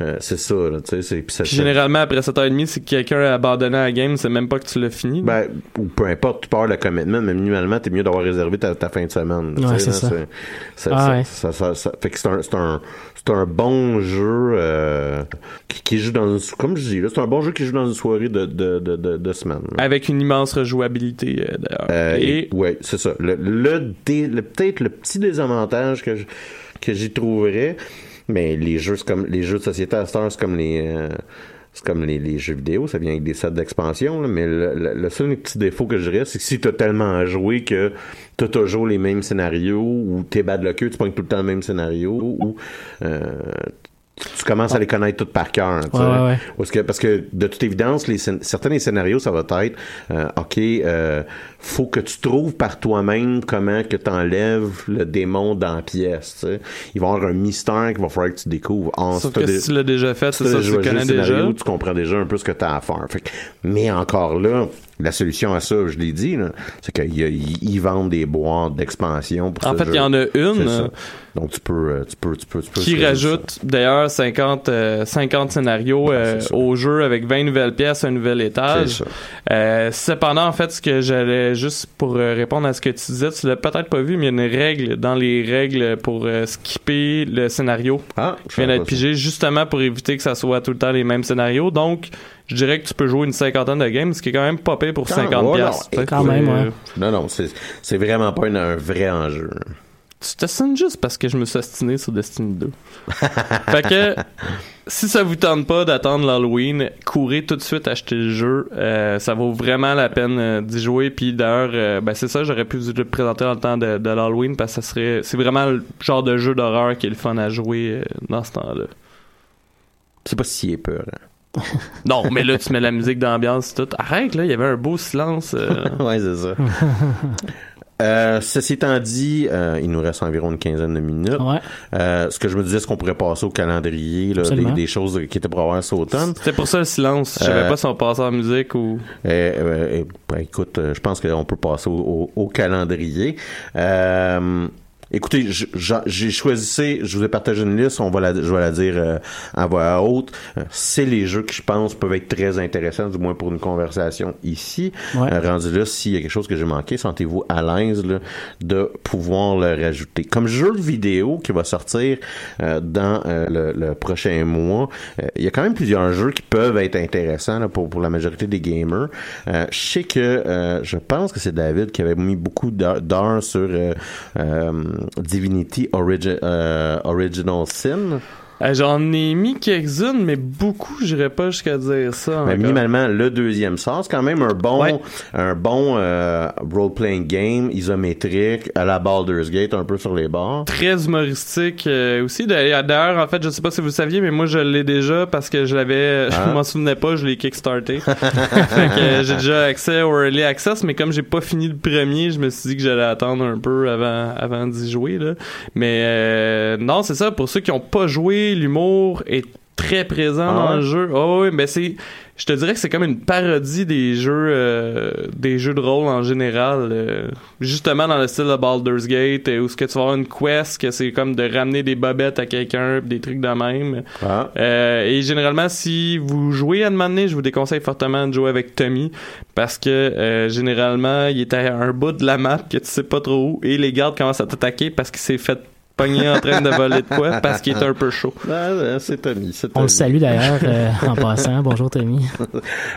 euh, c'est ça, là, tu sais, c'est- puis ça- Puis ça- généralement, après 7h30, si quelqu'un a abandonné la game, c'est même pas que tu l'as fini. Ben, ou peu importe, tu pars le commitment, mais minimalement, t'es mieux d'avoir réservé ta, ta fin de semaine. Ouais, c'est ça. c'est- Ah ça- ouais. ça- ça- ça- fait que c'est un, c'est un, c'est un bon jeu euh, qui, qui joue dans une, comme je dis, là, c'est un bon jeu qui joue dans une soirée de, de, de, de, de semaine. là. Avec une immense euh, d'ailleurs. Euh, et ouais, c'est ça. Le, le, dé- le- peut-être le petit désavantage que je- que j'y trouverais, mais les jeux, comme les jeux de société à heure, c'est comme les euh, c'est comme les, les jeux vidéo, ça vient avec des sets d'expansion, mais le, le- le seul petit défaut que je dirais, c'est que si t'as tellement à jouer que t'as toujours les mêmes scénarios, ou t'es bas de le queue, tu pognes tout le temps le même scénario, ou euh, tu commences à les connaître toutes par cœur. tu sais. Ouais, ouais, ouais. Parce que, parce que de toute évidence, les, certains des scénarios, ça va être euh, OK, euh, faut que tu trouves par toi-même comment que tu enlèves le démon dans la pièce. Il va y avoir un mystère qu'il va falloir que tu découvres. En, Sauf que si tu l'as déjà fait, c'est ça, tu connais scénario, déjà. tu comprends déjà un peu ce que tu as à faire. Fait que- mais encore là, la solution à ça, je l'ai dit, c'est qu'ils ils- ils vendent des boîtes d'expansion pour En ce fait, il y en a une, euh, Donc tu peux, euh, tu peux, tu peux, tu peux qui rajoute d'ailleurs 50, euh, 50 scénarios euh, ça. au jeu avec 20 nouvelles pièces, un nouvel étage. Euh, cependant, en fait, ce que j'allais juste pour répondre à ce que tu disais, tu l'as peut-être pas vu, mais il y a une règle dans les règles pour skipper le scénario. Ah, Je viens d'être pigé justement pour éviter que ça soit tout le temps les mêmes scénarios. Donc, je dirais que tu peux jouer une cinquantaine de games, ce qui est quand même pas payé pour Quand- 50 ouais, piastres. non, quand même, ouais. Non, non, c'est c'est vraiment pas une- un vrai enjeu. Tu t'assines juste parce que je me suis ostiné sur Destiny 2. fait que, si ça vous tente pas d'attendre l'Halloween, courez tout de suite acheter le jeu. Euh, ça vaut vraiment la peine euh, d'y jouer. Puis d'ailleurs, euh, ben c'est ça, j'aurais pu vous le présenter dans le temps de, de l'Halloween parce que ça serait, c'est vraiment le genre de jeu d'horreur qui est le fun à jouer dans ce temps-là. C'est pas si peur. Non, mais là, tu mets la musique d'ambiance, tout. Arrête, là, il y avait un beau silence. euh. ouais, c'est ça. Euh, ceci étant dit, euh, il nous reste environ une quinzaine de minutes. Ouais. Euh, ce que je me disais, est-ce qu'on pourrait passer au calendrier, là, des, choses qui étaient pour avoir cet automne? C'était pour ça le silence. Je savais Euh, pas si on passait en musique ou. Euh, euh, ben, écoute, euh, je pense qu'on peut passer au, au- au calendrier. Écoutez, j'ai choisi, je vous ai partagé une liste, on va la, je vais la dire euh, à voix haute. Euh, C'est les jeux qui, je pense, peuvent être très intéressants, du moins pour une conversation ici. Ouais. Euh, rendu là, s'il y a quelque chose que j'ai manqué, sentez-vous à l'aise là, de pouvoir le rajouter. Comme jeu vidéo qui va sortir euh, dans euh, le, le prochain mois, il y a quand même plusieurs jeux qui peuvent être intéressants là, pour, pour la majorité des gamers. Euh, je sais que euh, je pense que c'est David qui avait mis beaucoup d'heures sur Divinity euh, Original Sin. Euh, J'en ai mis quelques-unes, mais beaucoup, j'irais pas jusqu'à dire ça. Mais encore. Minimalement, le deuxième sort, c'est quand même un bon, Ouais. un bon euh, role-playing game isométrique à la Baldur's Gate, un peu sur les bords. Très humoristique euh, aussi. D'ailleurs, d'ailleurs, en fait, je sais pas si vous saviez, mais moi, je l'ai déjà parce que je l'avais, Ah. je m'en souvenais pas, je l'ai kickstarté. fait que euh, j'ai déjà accès au Early Access, mais comme j'ai pas fini le premier, je me suis dit que j'allais attendre un peu avant, avant d'y jouer, là. Mais, euh, non, c'est ça. Pour ceux qui ont pas joué, l'humour est très présent Ah dans le jeu. Oh, oui, mais c'est, je te dirais que c'est comme une parodie des jeux, euh, des jeux de rôle en général. euh, justement dans le style de Baldur's Gate, euh, où ce que tu vas avoir une quest, que c'est comme de ramener des bobettes à quelqu'un, des trucs de même. Ah. Euh, et généralement, si vous jouez à un moment donné, je vous déconseille fortement de jouer avec Tommy parce que généralement, il est à un bout de la map que tu sais pas trop où et les gardes commencent à t'attaquer parce qu'il s'est fait en train de voler de quoi parce qu'il est un peu chaud. Ah, ah, c'est Tommy, On le salue d'ailleurs euh, en passant. Bonjour Tommy.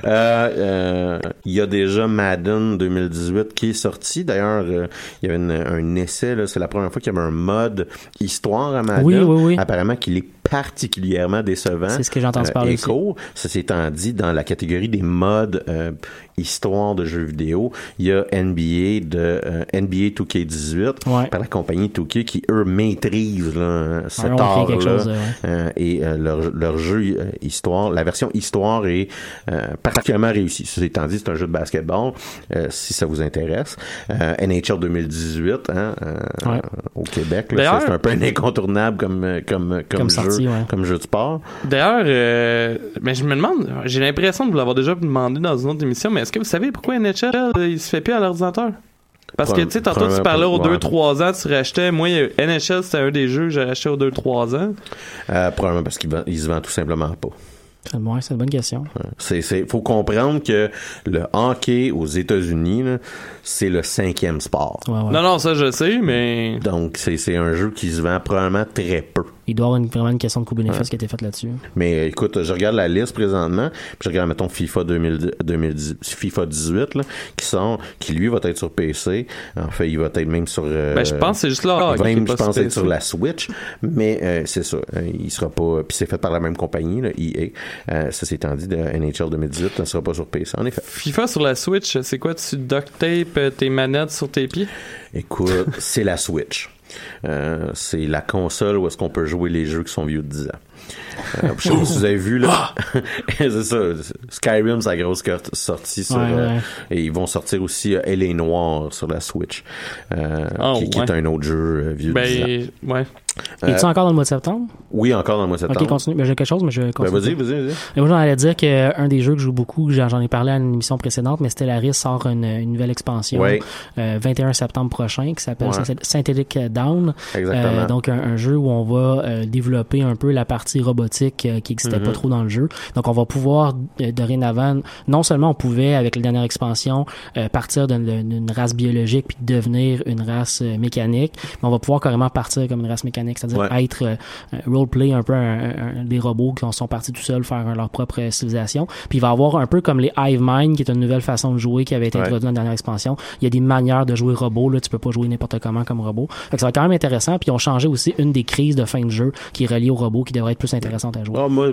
Euh, euh, il y a déjà Madden 2018 qui est sorti. D'ailleurs, euh, il y avait une- un essai. C'est la première fois qu'il y avait un mode histoire à Madden. Oui, oui, oui. Apparemment qu'il est particulièrement décevant. C'est ce que j'ai entendu Euh, parler et court. Ceci étant dit, dans la catégorie des modes euh, histoire de jeux vidéo, il y a NBA de euh, NBA 2K18 Ouais. par la compagnie 2K qui eux maîtrisent là, cet Ouais, art quelque chose, ouais. euh, et euh, leur, leur jeu euh, histoire, la version histoire est euh, particulièrement réussie. Ceci étant dit, c'est un jeu de basketball, euh, si ça vous intéresse. Euh, NHL 2018, hein, euh, Ouais. au Québec, là, D'ailleurs- c'est un peu un incontournable comme, comme, comme, Comme jeu, ouais. comme jeu de sport. D'ailleurs, euh, mais je me demande, j'ai l'impression de vous l'avoir déjà demandé dans une autre émission, mais est-ce que vous savez pourquoi NHL, euh, il se fait plus à l'ordinateur? Parce que, tu sais, tantôt, tu parlais aux pas, ouais. 2-3 ans, tu rachetais. Moi, NHL, c'était un des jeux que j'ai acheté aux 2-3 ans. Euh, probablement parce qu'il se vend tout simplement pas. C'est ouais, c'est une bonne question. C'est, c'est, faut comprendre que le hockey aux États-Unis, c'est le cinquième sport. Ouais, ouais. Non, non, ça, je sais, mais. Donc, c'est, c'est un jeu qui se vend probablement très peu. Il doit y avoir une, vraiment une question de coût-bénéfice qui a été faite là-dessus. Mais écoute, je regarde la liste présentement, puis je regarde, mettons, FIFA 2010, 2010 FIFA 18, là, qui sort, qui lui va être sur PC. En fait, il va être même sur... euh, Ben, je pense que c'est juste là. il même, je pense, être sur la Switch, mais euh, c'est ça. euh, il sera pas... Puis c'est fait par la même compagnie, là, EA. Euh, ça s'étant dit, de NHL 2018 ne sera pas sur PC, en effet. FIFA sur la Switch, c'est quoi? Tu duct tape euh, tes manettes sur tes pieds? Écoute, c'est la Switch. Euh, c'est la console où est-ce qu'on peut jouer les jeux qui sont vieux de 10 ans. Euh, je sais pas si vous avez vu là. c'est ça. Skyrim, sa grosse carte- sortie sur Ouais, euh, ouais. et ils vont sortir aussi euh, Elle est noire sur la Switch, euh, Oh, qui, qui ouais. est un autre jeu euh, vieux de 10 ans. Ben, ouais. Es-tu encore dans le mois de septembre? Oui, encore dans le mois de septembre. Ok, continue. Ben, j'ai quelque chose, mais je vais Ben, continuer. vas-y, vas-y, vas-y. Et moi, j'en allais dire qu'un des jeux que je joue beaucoup, j'en ai parlé à une émission précédente, mais Stellaris sort une, une nouvelle expansion Ouais. euh, 21 septembre prochain qui s'appelle Ouais. Synthetic Down. Exactement. Euh, donc un, un jeu où on va euh, développer un peu la partie robotique euh, qui n'existait pas trop dans le jeu. Donc on va pouvoir euh, dorénavant, non seulement on pouvait avec la dernière expansion euh, partir d'une race biologique puis devenir une race euh, mécanique, mais on va pouvoir carrément partir comme une race mécanique, c'est-à-dire Ouais. être euh, euh, roleplay un peu un- un- des robots qui sont partis tout seuls faire euh, leur propre euh, civilisation. Puis il va y avoir un peu comme les Hive Mind, qui est une nouvelle façon de jouer qui avait été Ouais. introduite dans la dernière expansion. Il y a des manières de jouer robot, là, tu peux pas jouer n'importe comment comme robot. Fait que ça va être quand même intéressant. Puis ils ont changé aussi une des crises de fin de jeu qui est reliée au robot qui devrait être plus intéressante à jouer. Ah, moi,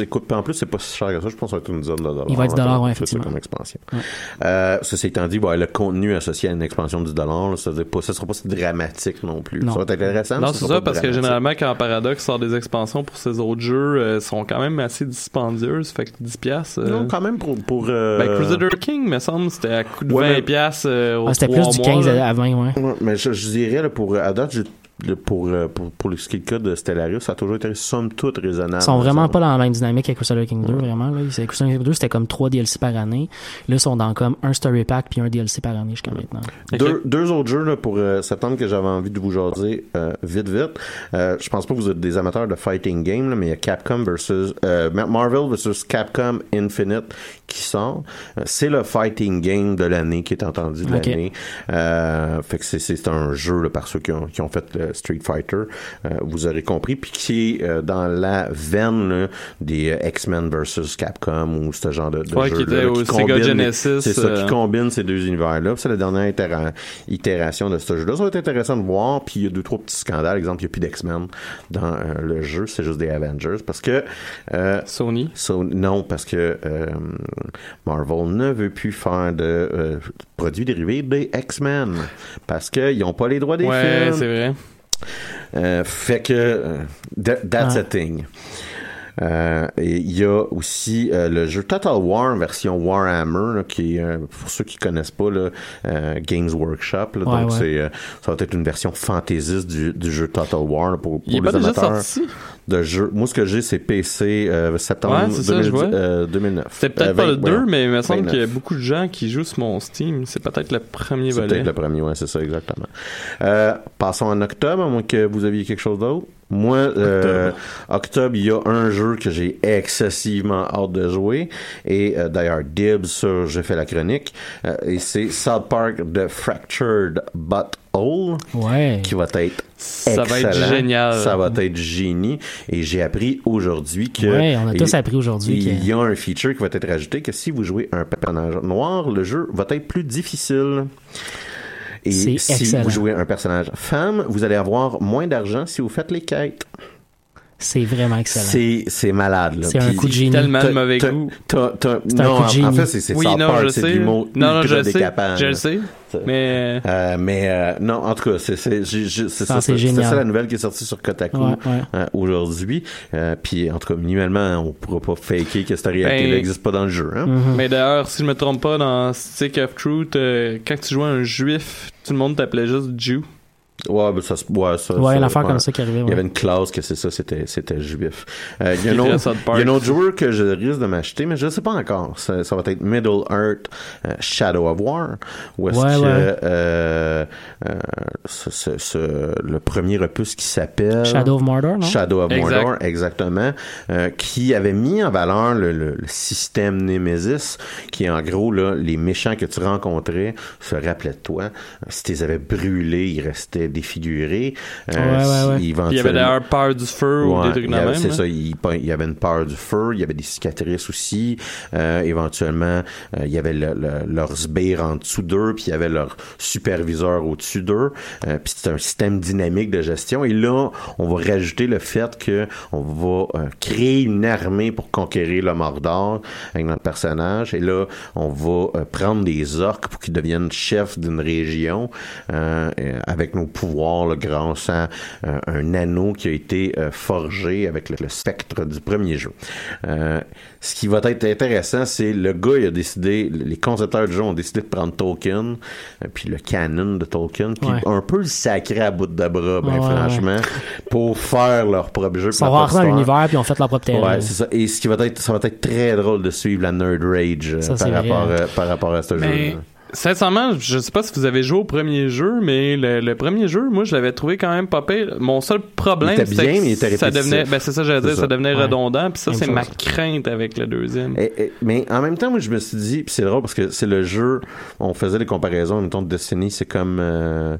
écoute, puis en plus, c'est pas si cher que ça. Je pense que ça va être une dizaine de dollars. Il va être du dollar, ouais, effectivement. Comme expansion. Ouais. Euh, ceci étant dit, bon, le contenu associé à une expansion de 10 dollars, c'est-à-dire ça sera pas si dramatique non plus. Non. Ça va être intéressant. Non, c'est ça, parce que généralement, quand Paradox sort des expansions pour ses autres jeux, euh, sont quand même assez dispendieuses. Fait que 10$. piastres, euh, Non, quand même pour. pour euh, Ben, Crusader King, me semble, c'était à coup de Ouais, 20$ mais- piastres, euh, Ah, C'était plus du mois, 15 là. à 20, ouais. Ouais, mais je, je dirais, là, pour, à date, j'ai- le- pour, euh, pour, pour le skill code de Stellaris, ça a toujours été somme toute raisonnable. Ils sont vraiment pas dans la même dynamique avec Crusader King 2, vraiment. Là. Crusader King 2, c'était comme 3 DLC par année. Là, ils sont dans comme un story pack puis un DLC par année jusqu'à maintenant. Deux, deux autres jeux là, pour euh, septembre que j'avais envie de vous jaser euh, vite vite. Euh, je pense pas que vous êtes des amateurs de fighting game, là, mais il y a Capcom versus euh, Marvel versus Capcom Infinite qui sort. C'est le fighting game de l'année qui est entendu de l'année. Euh, fait que c'est, un jeu là, par ceux qui ont, qui ont fait le Street Fighter, euh, vous aurez compris, puis qui est euh, dans la veine là, des euh, X-Men versus Capcom ou ce genre de, de Ouais, jeu qui était au Sega Genesis, C'est ça, euh, qui combine ces deux univers-là. C'est la dernière itéra- itération de ce jeu-là. Ça va être intéressant de voir. Puis il y a deux, trois petits scandales. Exemple, il n'y a plus d'X-Men dans euh, le jeu. C'est juste des Avengers. Parce que... euh, Sony. So- non, parce que euh, Marvel ne veut plus faire de euh, produits dérivés des X-Men. Parce qu'ils n'ont pas les droits des Ouais, films. c'est vrai. Euh, fait que euh, that- that's Ah. a thing. Euh, et il y a aussi euh, le jeu Total War version Warhammer là, qui est euh, pour ceux qui connaissent pas là, euh, Games Workshop là, Ouais, donc ouais. c'est euh, ça va être une version fantaisiste du, du jeu Total War là, pour, pour Il est les pas déjà amateurs sorti? de jeux moi ce que j'ai c'est PC euh, septembre Ouais, c'est ça, je 2010, vois. euh, 2009 C'était peut-être Euh, pas 20, le 2, voyons. mais il me semble 29. qu'il y a beaucoup de gens qui jouent sur mon Steam. C'est peut-être le premier C'est volet. peut-être le premier, ouais, c'est ça, exactement. Euh, passons en octobre, à moins que vous aviez quelque chose d'autre. Moi, euh, octobre, il y a un jeu que j'ai excessivement hâte de jouer. Et euh, d'ailleurs, Dibs, sur j'ai fait la chronique. Euh, et c'est South Park The Fractured But Whole Ouais. qui va être Ça va être génial. Ça va être génie. Et j'ai appris aujourd'hui que... Ouais, on a tous il- appris aujourd'hui Il que- y a un feature qui va être rajouté que si vous jouez un personnage noir, le jeu va être plus difficile. Et si excellent. vous jouez un personnage femme, vous allez avoir moins d'argent si vous faites les quêtes. C'est vraiment excellent. C'est, c'est malade, là. C'est un coup de génie. Tellement de t'as- mauvais goût. non, coup de en- fait, c'est, Oui, c'est sais. de l'humour Non, non, je décapant, Je le sais. Mais Euh, mais euh, non, en tout cas, c'est Ah, ça, ça la nouvelle qui est sortie sur Kotaku Ouais, ouais. euh, aujourd'hui. Euh, puis en tout cas, minimalement, on pourra pas faker que cette réalité-là Ben, n'existe pas dans le jeu. Hein? Mhm. Mais d'ailleurs, si je me trompe pas, dans Stick of Truth, euh, quand tu jouais un juif, tout le monde t'appelait juste Jew. Ouais, ben ça, ouais, ça, Ouais, ça- une affaire ouais. comme ça qui arrivait. Il y avait une classe que c'est ça, c'était, c'était juif. Euh, il y a un autre- était à South Park. il y a un autre joueur que je risque de m'acheter, mais je ne sais pas encore. Ça, ça va être Middle Earth euh, Shadow of War. Où est-ce Ouais, que ouais. euh, euh, ce- ce- ce- le premier opus qui s'appelle Shadow of Mordor, non? Shadow of Exact. Mordor, exactement, euh, qui avait mis en valeur le, le- le système Nemesis, qui est en gros là, les méchants que tu rencontrais se rappelaient de toi. Si tu les avais brûlés, ils restaient défigurés. Euh, Ouais, ouais, si- ouais. Puis il y avait d'ailleurs peur du feu ou des trucs de même. C'est là. ça, il, il y avait une peur du feu, il y avait des cicatrices aussi. Euh, éventuellement, euh, il y avait le, le- leur sbire en dessous d'eux, puis il y avait leur superviseur au-dessus d'eux. Euh, puis c'est un système dynamique de gestion. Et là, on va rajouter le fait que on va euh, créer une armée pour conquérir le Mordor avec notre personnage. Et là, on va euh, prendre des orques pour qu'ils deviennent chefs d'une région euh, euh, avec nos pouvoirs là, grâce à euh, un anneau qui a été euh, forgé avec le, le spectre du premier jeu. Euh, ce qui va être intéressant, c'est le gars, il a décidé, les concepteurs du jeu ont décidé de prendre Tolkien, puis le canon de Tolkien, puis Ouais. un peu le sacré à bout de bras, ben, Ouais, ouais. franchement, pour faire leur propre jeu. Ils sont rentrés dans l'univers puis ont fait leur propre terrain. Ouais, c'est ça. Et ce qui va être, ça va être très drôle de suivre la nerd rage Ça, par, rapport, hein. euh, par rapport à ce Mais jeu. Sincèrement, je sais pas si vous avez joué au premier jeu, mais le, le premier jeu, moi, je l'avais trouvé quand même pas pire. Mon seul problème, c'était bien, que mais il était ça devenait, ben c'est ça, j'allais dire, ça. ça. devenait Ouais. redondant. Puis ça, Même c'est ma crainte avec le deuxième. Et- et- mais en même temps, moi, je me suis dit, puis c'est drôle parce que c'est le jeu, on faisait les comparaisons, mettons, de Destiny, c'est comme... euh,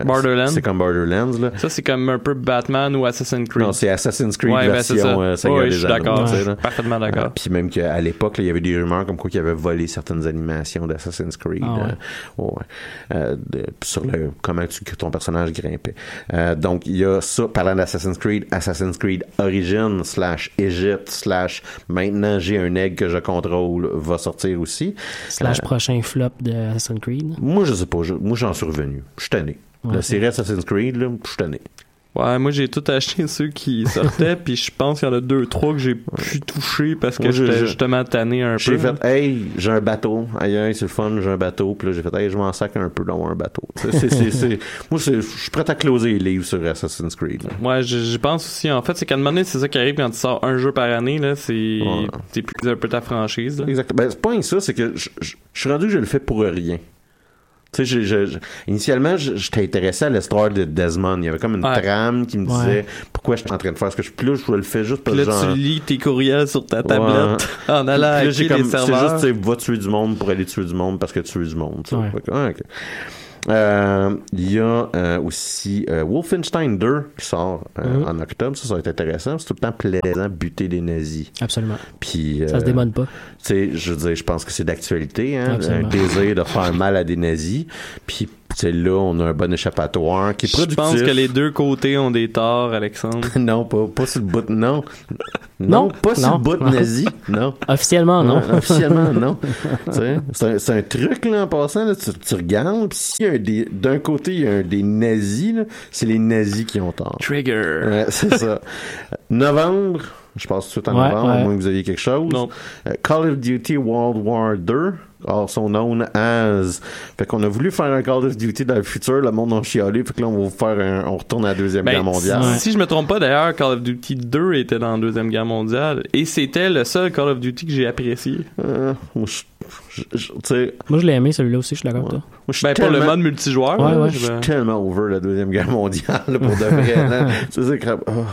euh, Borderlands. C'est comme Borderlands, là. Ça, c'est comme un peu Batman ou Assassin's Creed. Non, c'est Assassin's Creed ouais, ben, version ça. euh, des je suis d'accord. Euh, d'accord. puis même qu'à l'époque, il y avait des rumeurs comme quoi qu'il avait volé certaines animations d'Assassin's Creed. Ah ouais. euh, ouais. Euh, de- sur le comment tu, ton personnage grimpait. Euh, donc il y a ça parlant d'Assassin's Creed, Assassin's Creed Origin slash Egypt slash maintenant j'ai un egg que je contrôle va sortir aussi. Slash Euh, prochain flop de Assassin's Creed. moi je sais pas, je- moi j'en suis revenu. Je suis tanné. Ouais, La série Assassin's Creed, là, je suis tanné. Ouais, moi, j'ai tout acheté ceux qui sortaient, puis je pense qu'il y en a deux, trois que j'ai pu toucher parce que j'étais justement tanné un peu. J'ai fait, hey, j'ai un bateau. Aïe, aïe, c'est le fun, j'ai un bateau. Puis là, j'ai fait, hey, je m'en sac un peu d'avoir un bateau. C'est- moi, je suis prêt à closer les livres sur Assassin's Creed. Ouais, je, pense aussi. En fait, c'est qu'à un moment donné, c'est ça qui arrive quand tu sors un jeu par année, là. C'est. Ouais. T'épuises un peu ta franchise, là. Exactement. Ben, c'est pas ça, c'est que je suis rendu que je le fais pour rien. Tu sais, je- je- initialement, je- j'étais intéressé à l'histoire de Desmond. Il y avait comme une Ouais. trame qui me disait Ouais. pourquoi je suis en train de faire ce que je. Puis là, je le fais juste parce que là, genre. tu lis tes courriels sur ta tablette en allant hacker les comme, c'est serveurs. juste, tu sais, va tuer du monde pour aller tuer du monde parce que tuer du monde. tu. Ouais. Euh, Il y a euh, aussi euh, Wolfenstein 2 qui sort Mhm. en octobre. Ça, ça va être intéressant. C'est tout le temps plaisant buter des nazis. Absolument. Puis, Ça se démode pas. tu sais, je veux dire, je pense que c'est d'actualité, hein, un désir de faire mal à des nazis. Puis, là, on a un bon échappatoire qui est Je productif. pense que les deux côtés ont des torts, Alexandre. non, pas, pas sur le bout, non. Non, Non, pas sur non, le bout non. nazi, non. Officiellement, non. Officiellement, non. Tu sais, c'est un, c'est un truc, là, en passant, là, tu, tu regardes, puis s'il y a un des, d'un côté, il y a un des nazis, là, c'est les nazis qui ont tort. Trigger. Ouais, c'est ça. Novembre, je passe tout de suite en Ouais, novembre, à ouais. moins que vous aviez quelque chose. Non. Euh, Call of Duty World War 2, also known as. Fait qu'on a voulu faire un Call of Duty dans le futur, le monde a chialé, fait que là, on va faire un, on retourne à la Deuxième Ben, Guerre mondiale. Ouais. Si je me trompe pas, d'ailleurs, Call of Duty 2 était dans la Deuxième Guerre mondiale et c'était le seul Call of Duty que j'ai apprécié. Euh, moi, je, je- je- Moi, je l'ai aimé, celui-là aussi, je suis d'accord avec toi. moi, je suis Ben, pour le tellement- mode multijoueur. Ouais, ouais. je- suis tellement over la Deuxième Guerre mondiale, là, pour de vrai. crap- oh,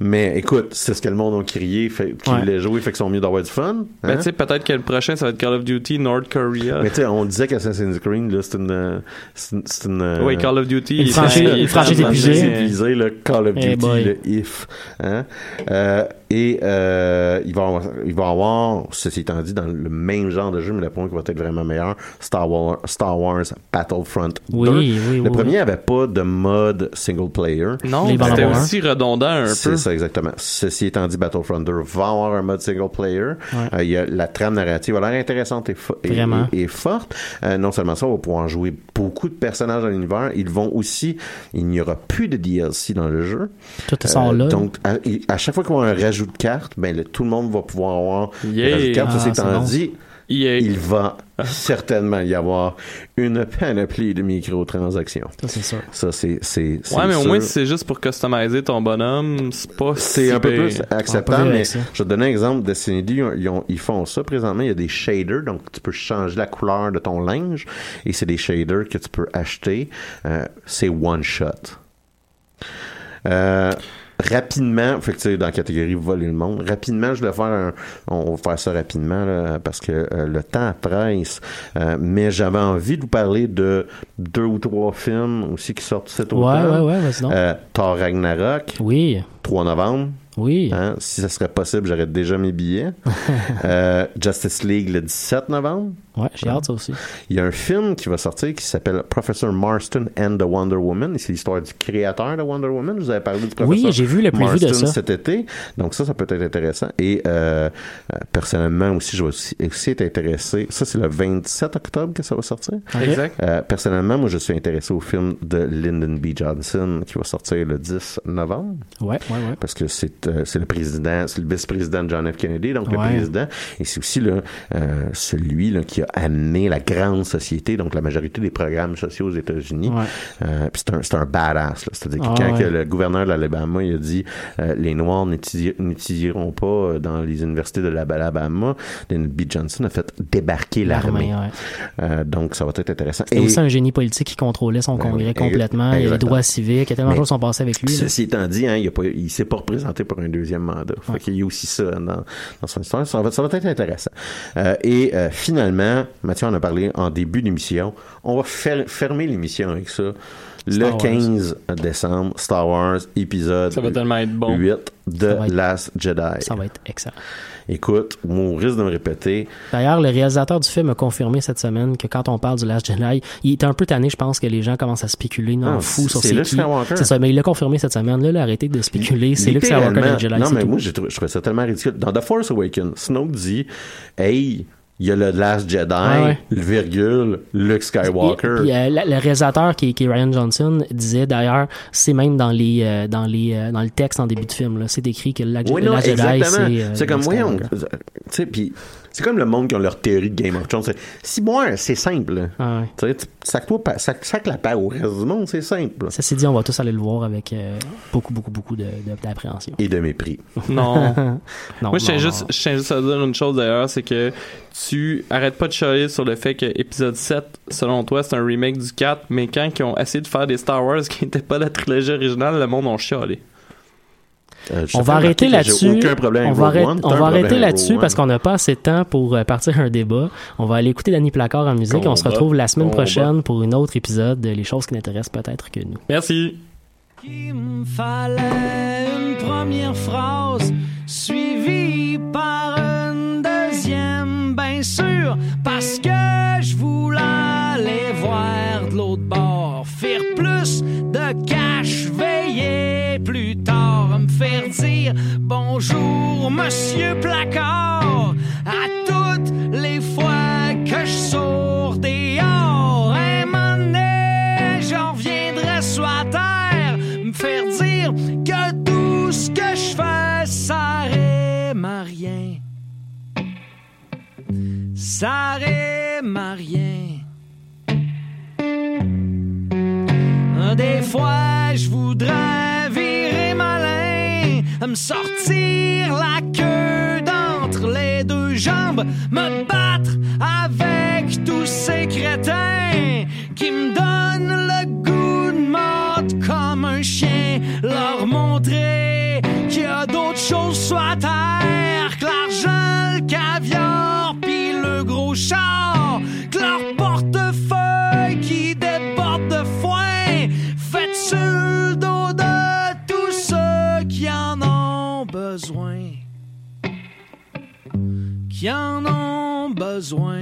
mais écoute, c'est ce que le monde a crié, fait, qui Ouais. voulait jouer, fait qu'ils sont mieux d'avoir du fun. Ben, tu sais, peut-être que le prochain, ça va être Call of Duty North Korea. mais tu sais, on disait qu'Assassin's Creed, là, c'est une, c'est une, c'est une, euh, oui, Call of Duty. Une franchise- tellement épuisée. Call of Eh Duty, le if. Hein? Euh, et euh, il, va avoir, il va avoir, ceci étant dit, dans le même genre de jeu, mais le premier qui va être vraiment meilleur, Star Wars, Star Wars Battlefront 2. Oui, oui, oui. le oui. premier avait pas de mode single player. Non, Les c'était aussi redondant un peu. C'est ça, exactement. Ceci étant dit, Battlefront 2 va avoir un mode single player. Ouais. Euh, il y a, la trame narrative a l'air intéressante et, fo- et- Vraiment. et- et forte. Euh, non seulement ça, on va pouvoir jouer beaucoup de personnages dans l'univers. Ils vont aussi, il n'y aura plus de DLC dans le jeu. Tout Euh, là. Donc, à, chaque fois qu'on a un de cartes, ben, le- tout le monde va pouvoir avoir Yeah. un rajout de cartes. Ah, bon. dit, il va certainement y avoir une panoplie de microtransactions. Ça, c'est sûr. Ça, c'est, c'est, c'est Ouais, mais au moins, si c'est juste pour customiser ton bonhomme, c'est pas C'est si un peu plus acceptable, vivre mais ça. je vais te donner un exemple. Destiny 2, ils, ont- ils ont- ils font ça présentement. Il y a des shaders, donc tu peux changer la couleur de ton linge. Et c'est des shaders que tu peux acheter. Euh, c'est one shot. Euh, rapidement, fait que tu sais, dans la catégorie voler le monde, rapidement, je vais faire un, on va faire ça rapidement, là, parce que euh, le temps presse, Euh, mais j'avais envie de vous parler de deux ou trois films aussi qui sortent cet Ouais, automne. ouais, ouais, vas-y donc. Euh, Thor Ragnarok, Oui. 3 novembre. Oui. Hein, si ça serait possible, j'aurais déjà mes billets. Euh, Justice League le 17 novembre. Ouais, j'ai hâte ça aussi. Il y a un film qui va sortir qui s'appelle Professor Marston and the Wonder Woman. C'est l'histoire du créateur de Wonder Woman. Je vous avais parlé du professeur Oui, j'ai vu le preview de Marston ça. cet été. Donc ça, ça peut être intéressant. Et euh, euh, personnellement aussi, je vais aussi, aussi être intéressé. Ça, c'est le 27 octobre que ça va sortir. Exact. Euh, personnellement, moi, je suis intéressé au film de Lyndon B. Johnson qui va sortir le 10 novembre Ouais, ouais, ouais. parce que c'est c'est le président, c'est le vice-président de John F. Kennedy, donc le président, et c'est aussi là, euh, celui là, qui a amené la grande société, donc la majorité des programmes sociaux aux États-Unis. Ouais. Euh, puis c'est un, c'est un badass. C'est-à-dire que Ah, quand ouais. le gouverneur de l'Alabama il a dit euh, les Noirs n'étudieront pas euh, dans les universités de l'Alabama, Lyndon B. Johnson a fait débarquer l'armée. Euh, donc ça va être intéressant. C'était aussi un génie politique qui contrôlait son Ben congrès complètement. Il y a les droits civiques. Il y a tellement de choses qui sont passées avec lui. là. Ceci étant dit, hein, il, il s'est pas représenté pour un deuxième mandat. Fait qu'il y a aussi ça dans, dans son histoire. Ça va, ça va être intéressant. Euh, et euh, finalement, Mathieu en a parlé en début d'émission. On va fer- fermer l'émission avec ça. Star le Wars. 15 décembre, Star Wars, épisode Ça va tellement être bon. 8 de être- Last Jedi. Ça va être excellent. Écoute, on risque de me répéter. D'ailleurs, le réalisateur du film a confirmé cette semaine que quand on parle du Last Jedi, il est un peu tanné, je pense que les gens commencent à spéculer non Ah, fou sur c'est qui. C'est ça, mais il l'a confirmé cette semaine. Là, là arrêtez de spéculer. C'est Luke Skywalker le Jedi. Non, mais tout. moi, je trouvais ça tellement ridicule. Dans The Force Awakens, Snoke dit Hey, il y a le Last Jedi, ouais. le virgule, Luke Skywalker. Puis, euh, le réalisateur qui, est- qui est Ryan Johnson disait d'ailleurs, c'est même dans les euh, dans les euh, dans le texte en début de film là, c'est écrit que le, la- Oui, le non, Last Jedi c'est euh, C'est comme, voyons, tu sais, puis c'est comme le monde qui ont leur théorie de Game of Thrones. Si moi, c'est simple. Ah ouais. Tu sac, sac la paix au reste du monde, c'est simple. Ça s'est dit, on va tous aller le voir avec euh, beaucoup beaucoup beaucoup de- de- d'appréhension. Et de mépris. Non. Non, Moi, je tiens juste, à dire une chose d'ailleurs, c'est que tu arrêtes pas de chialer sur le fait que épisode 7, selon toi, c'est un remake du 4, mais quand ils ont essayé de faire des Star Wars qui n'étaient pas la trilogie originale, le monde ont chialé. Euh, On va arrêter là-dessus. On va, arrêter- on un va arrêter là-dessus parce qu'on n'a pas assez de temps pour euh, partir un débat. On va aller écouter Danny Placard en musique et on se retrouve la semaine Combat. prochaine pour une autre épisode de Les choses qui n'intéressent peut-être que nous. Merci. Il me fallait une première phrase suivie par une deuxième, bien sûr, parce que je voulais aller voir de l'autre bord, faire plus de cash, veiller plus tard, me faire dire bonjour, monsieur Placard, à toutes les fois que je sors dehors, un moment j'en reviendrai sur la terre, me faire dire que tout ce que je fais, ça rime à rien. Ça rime à rien. Des fois, je voudrais virer malin, me sortir la queue d'entre les deux jambes, me battre avec tous ces crétins qui me donnent le goût de mordre comme un chien, leur montrer qu'il y a d'autres choses sur la terre que l'argent, le caviar, pis le gros char, qui en ont besoin.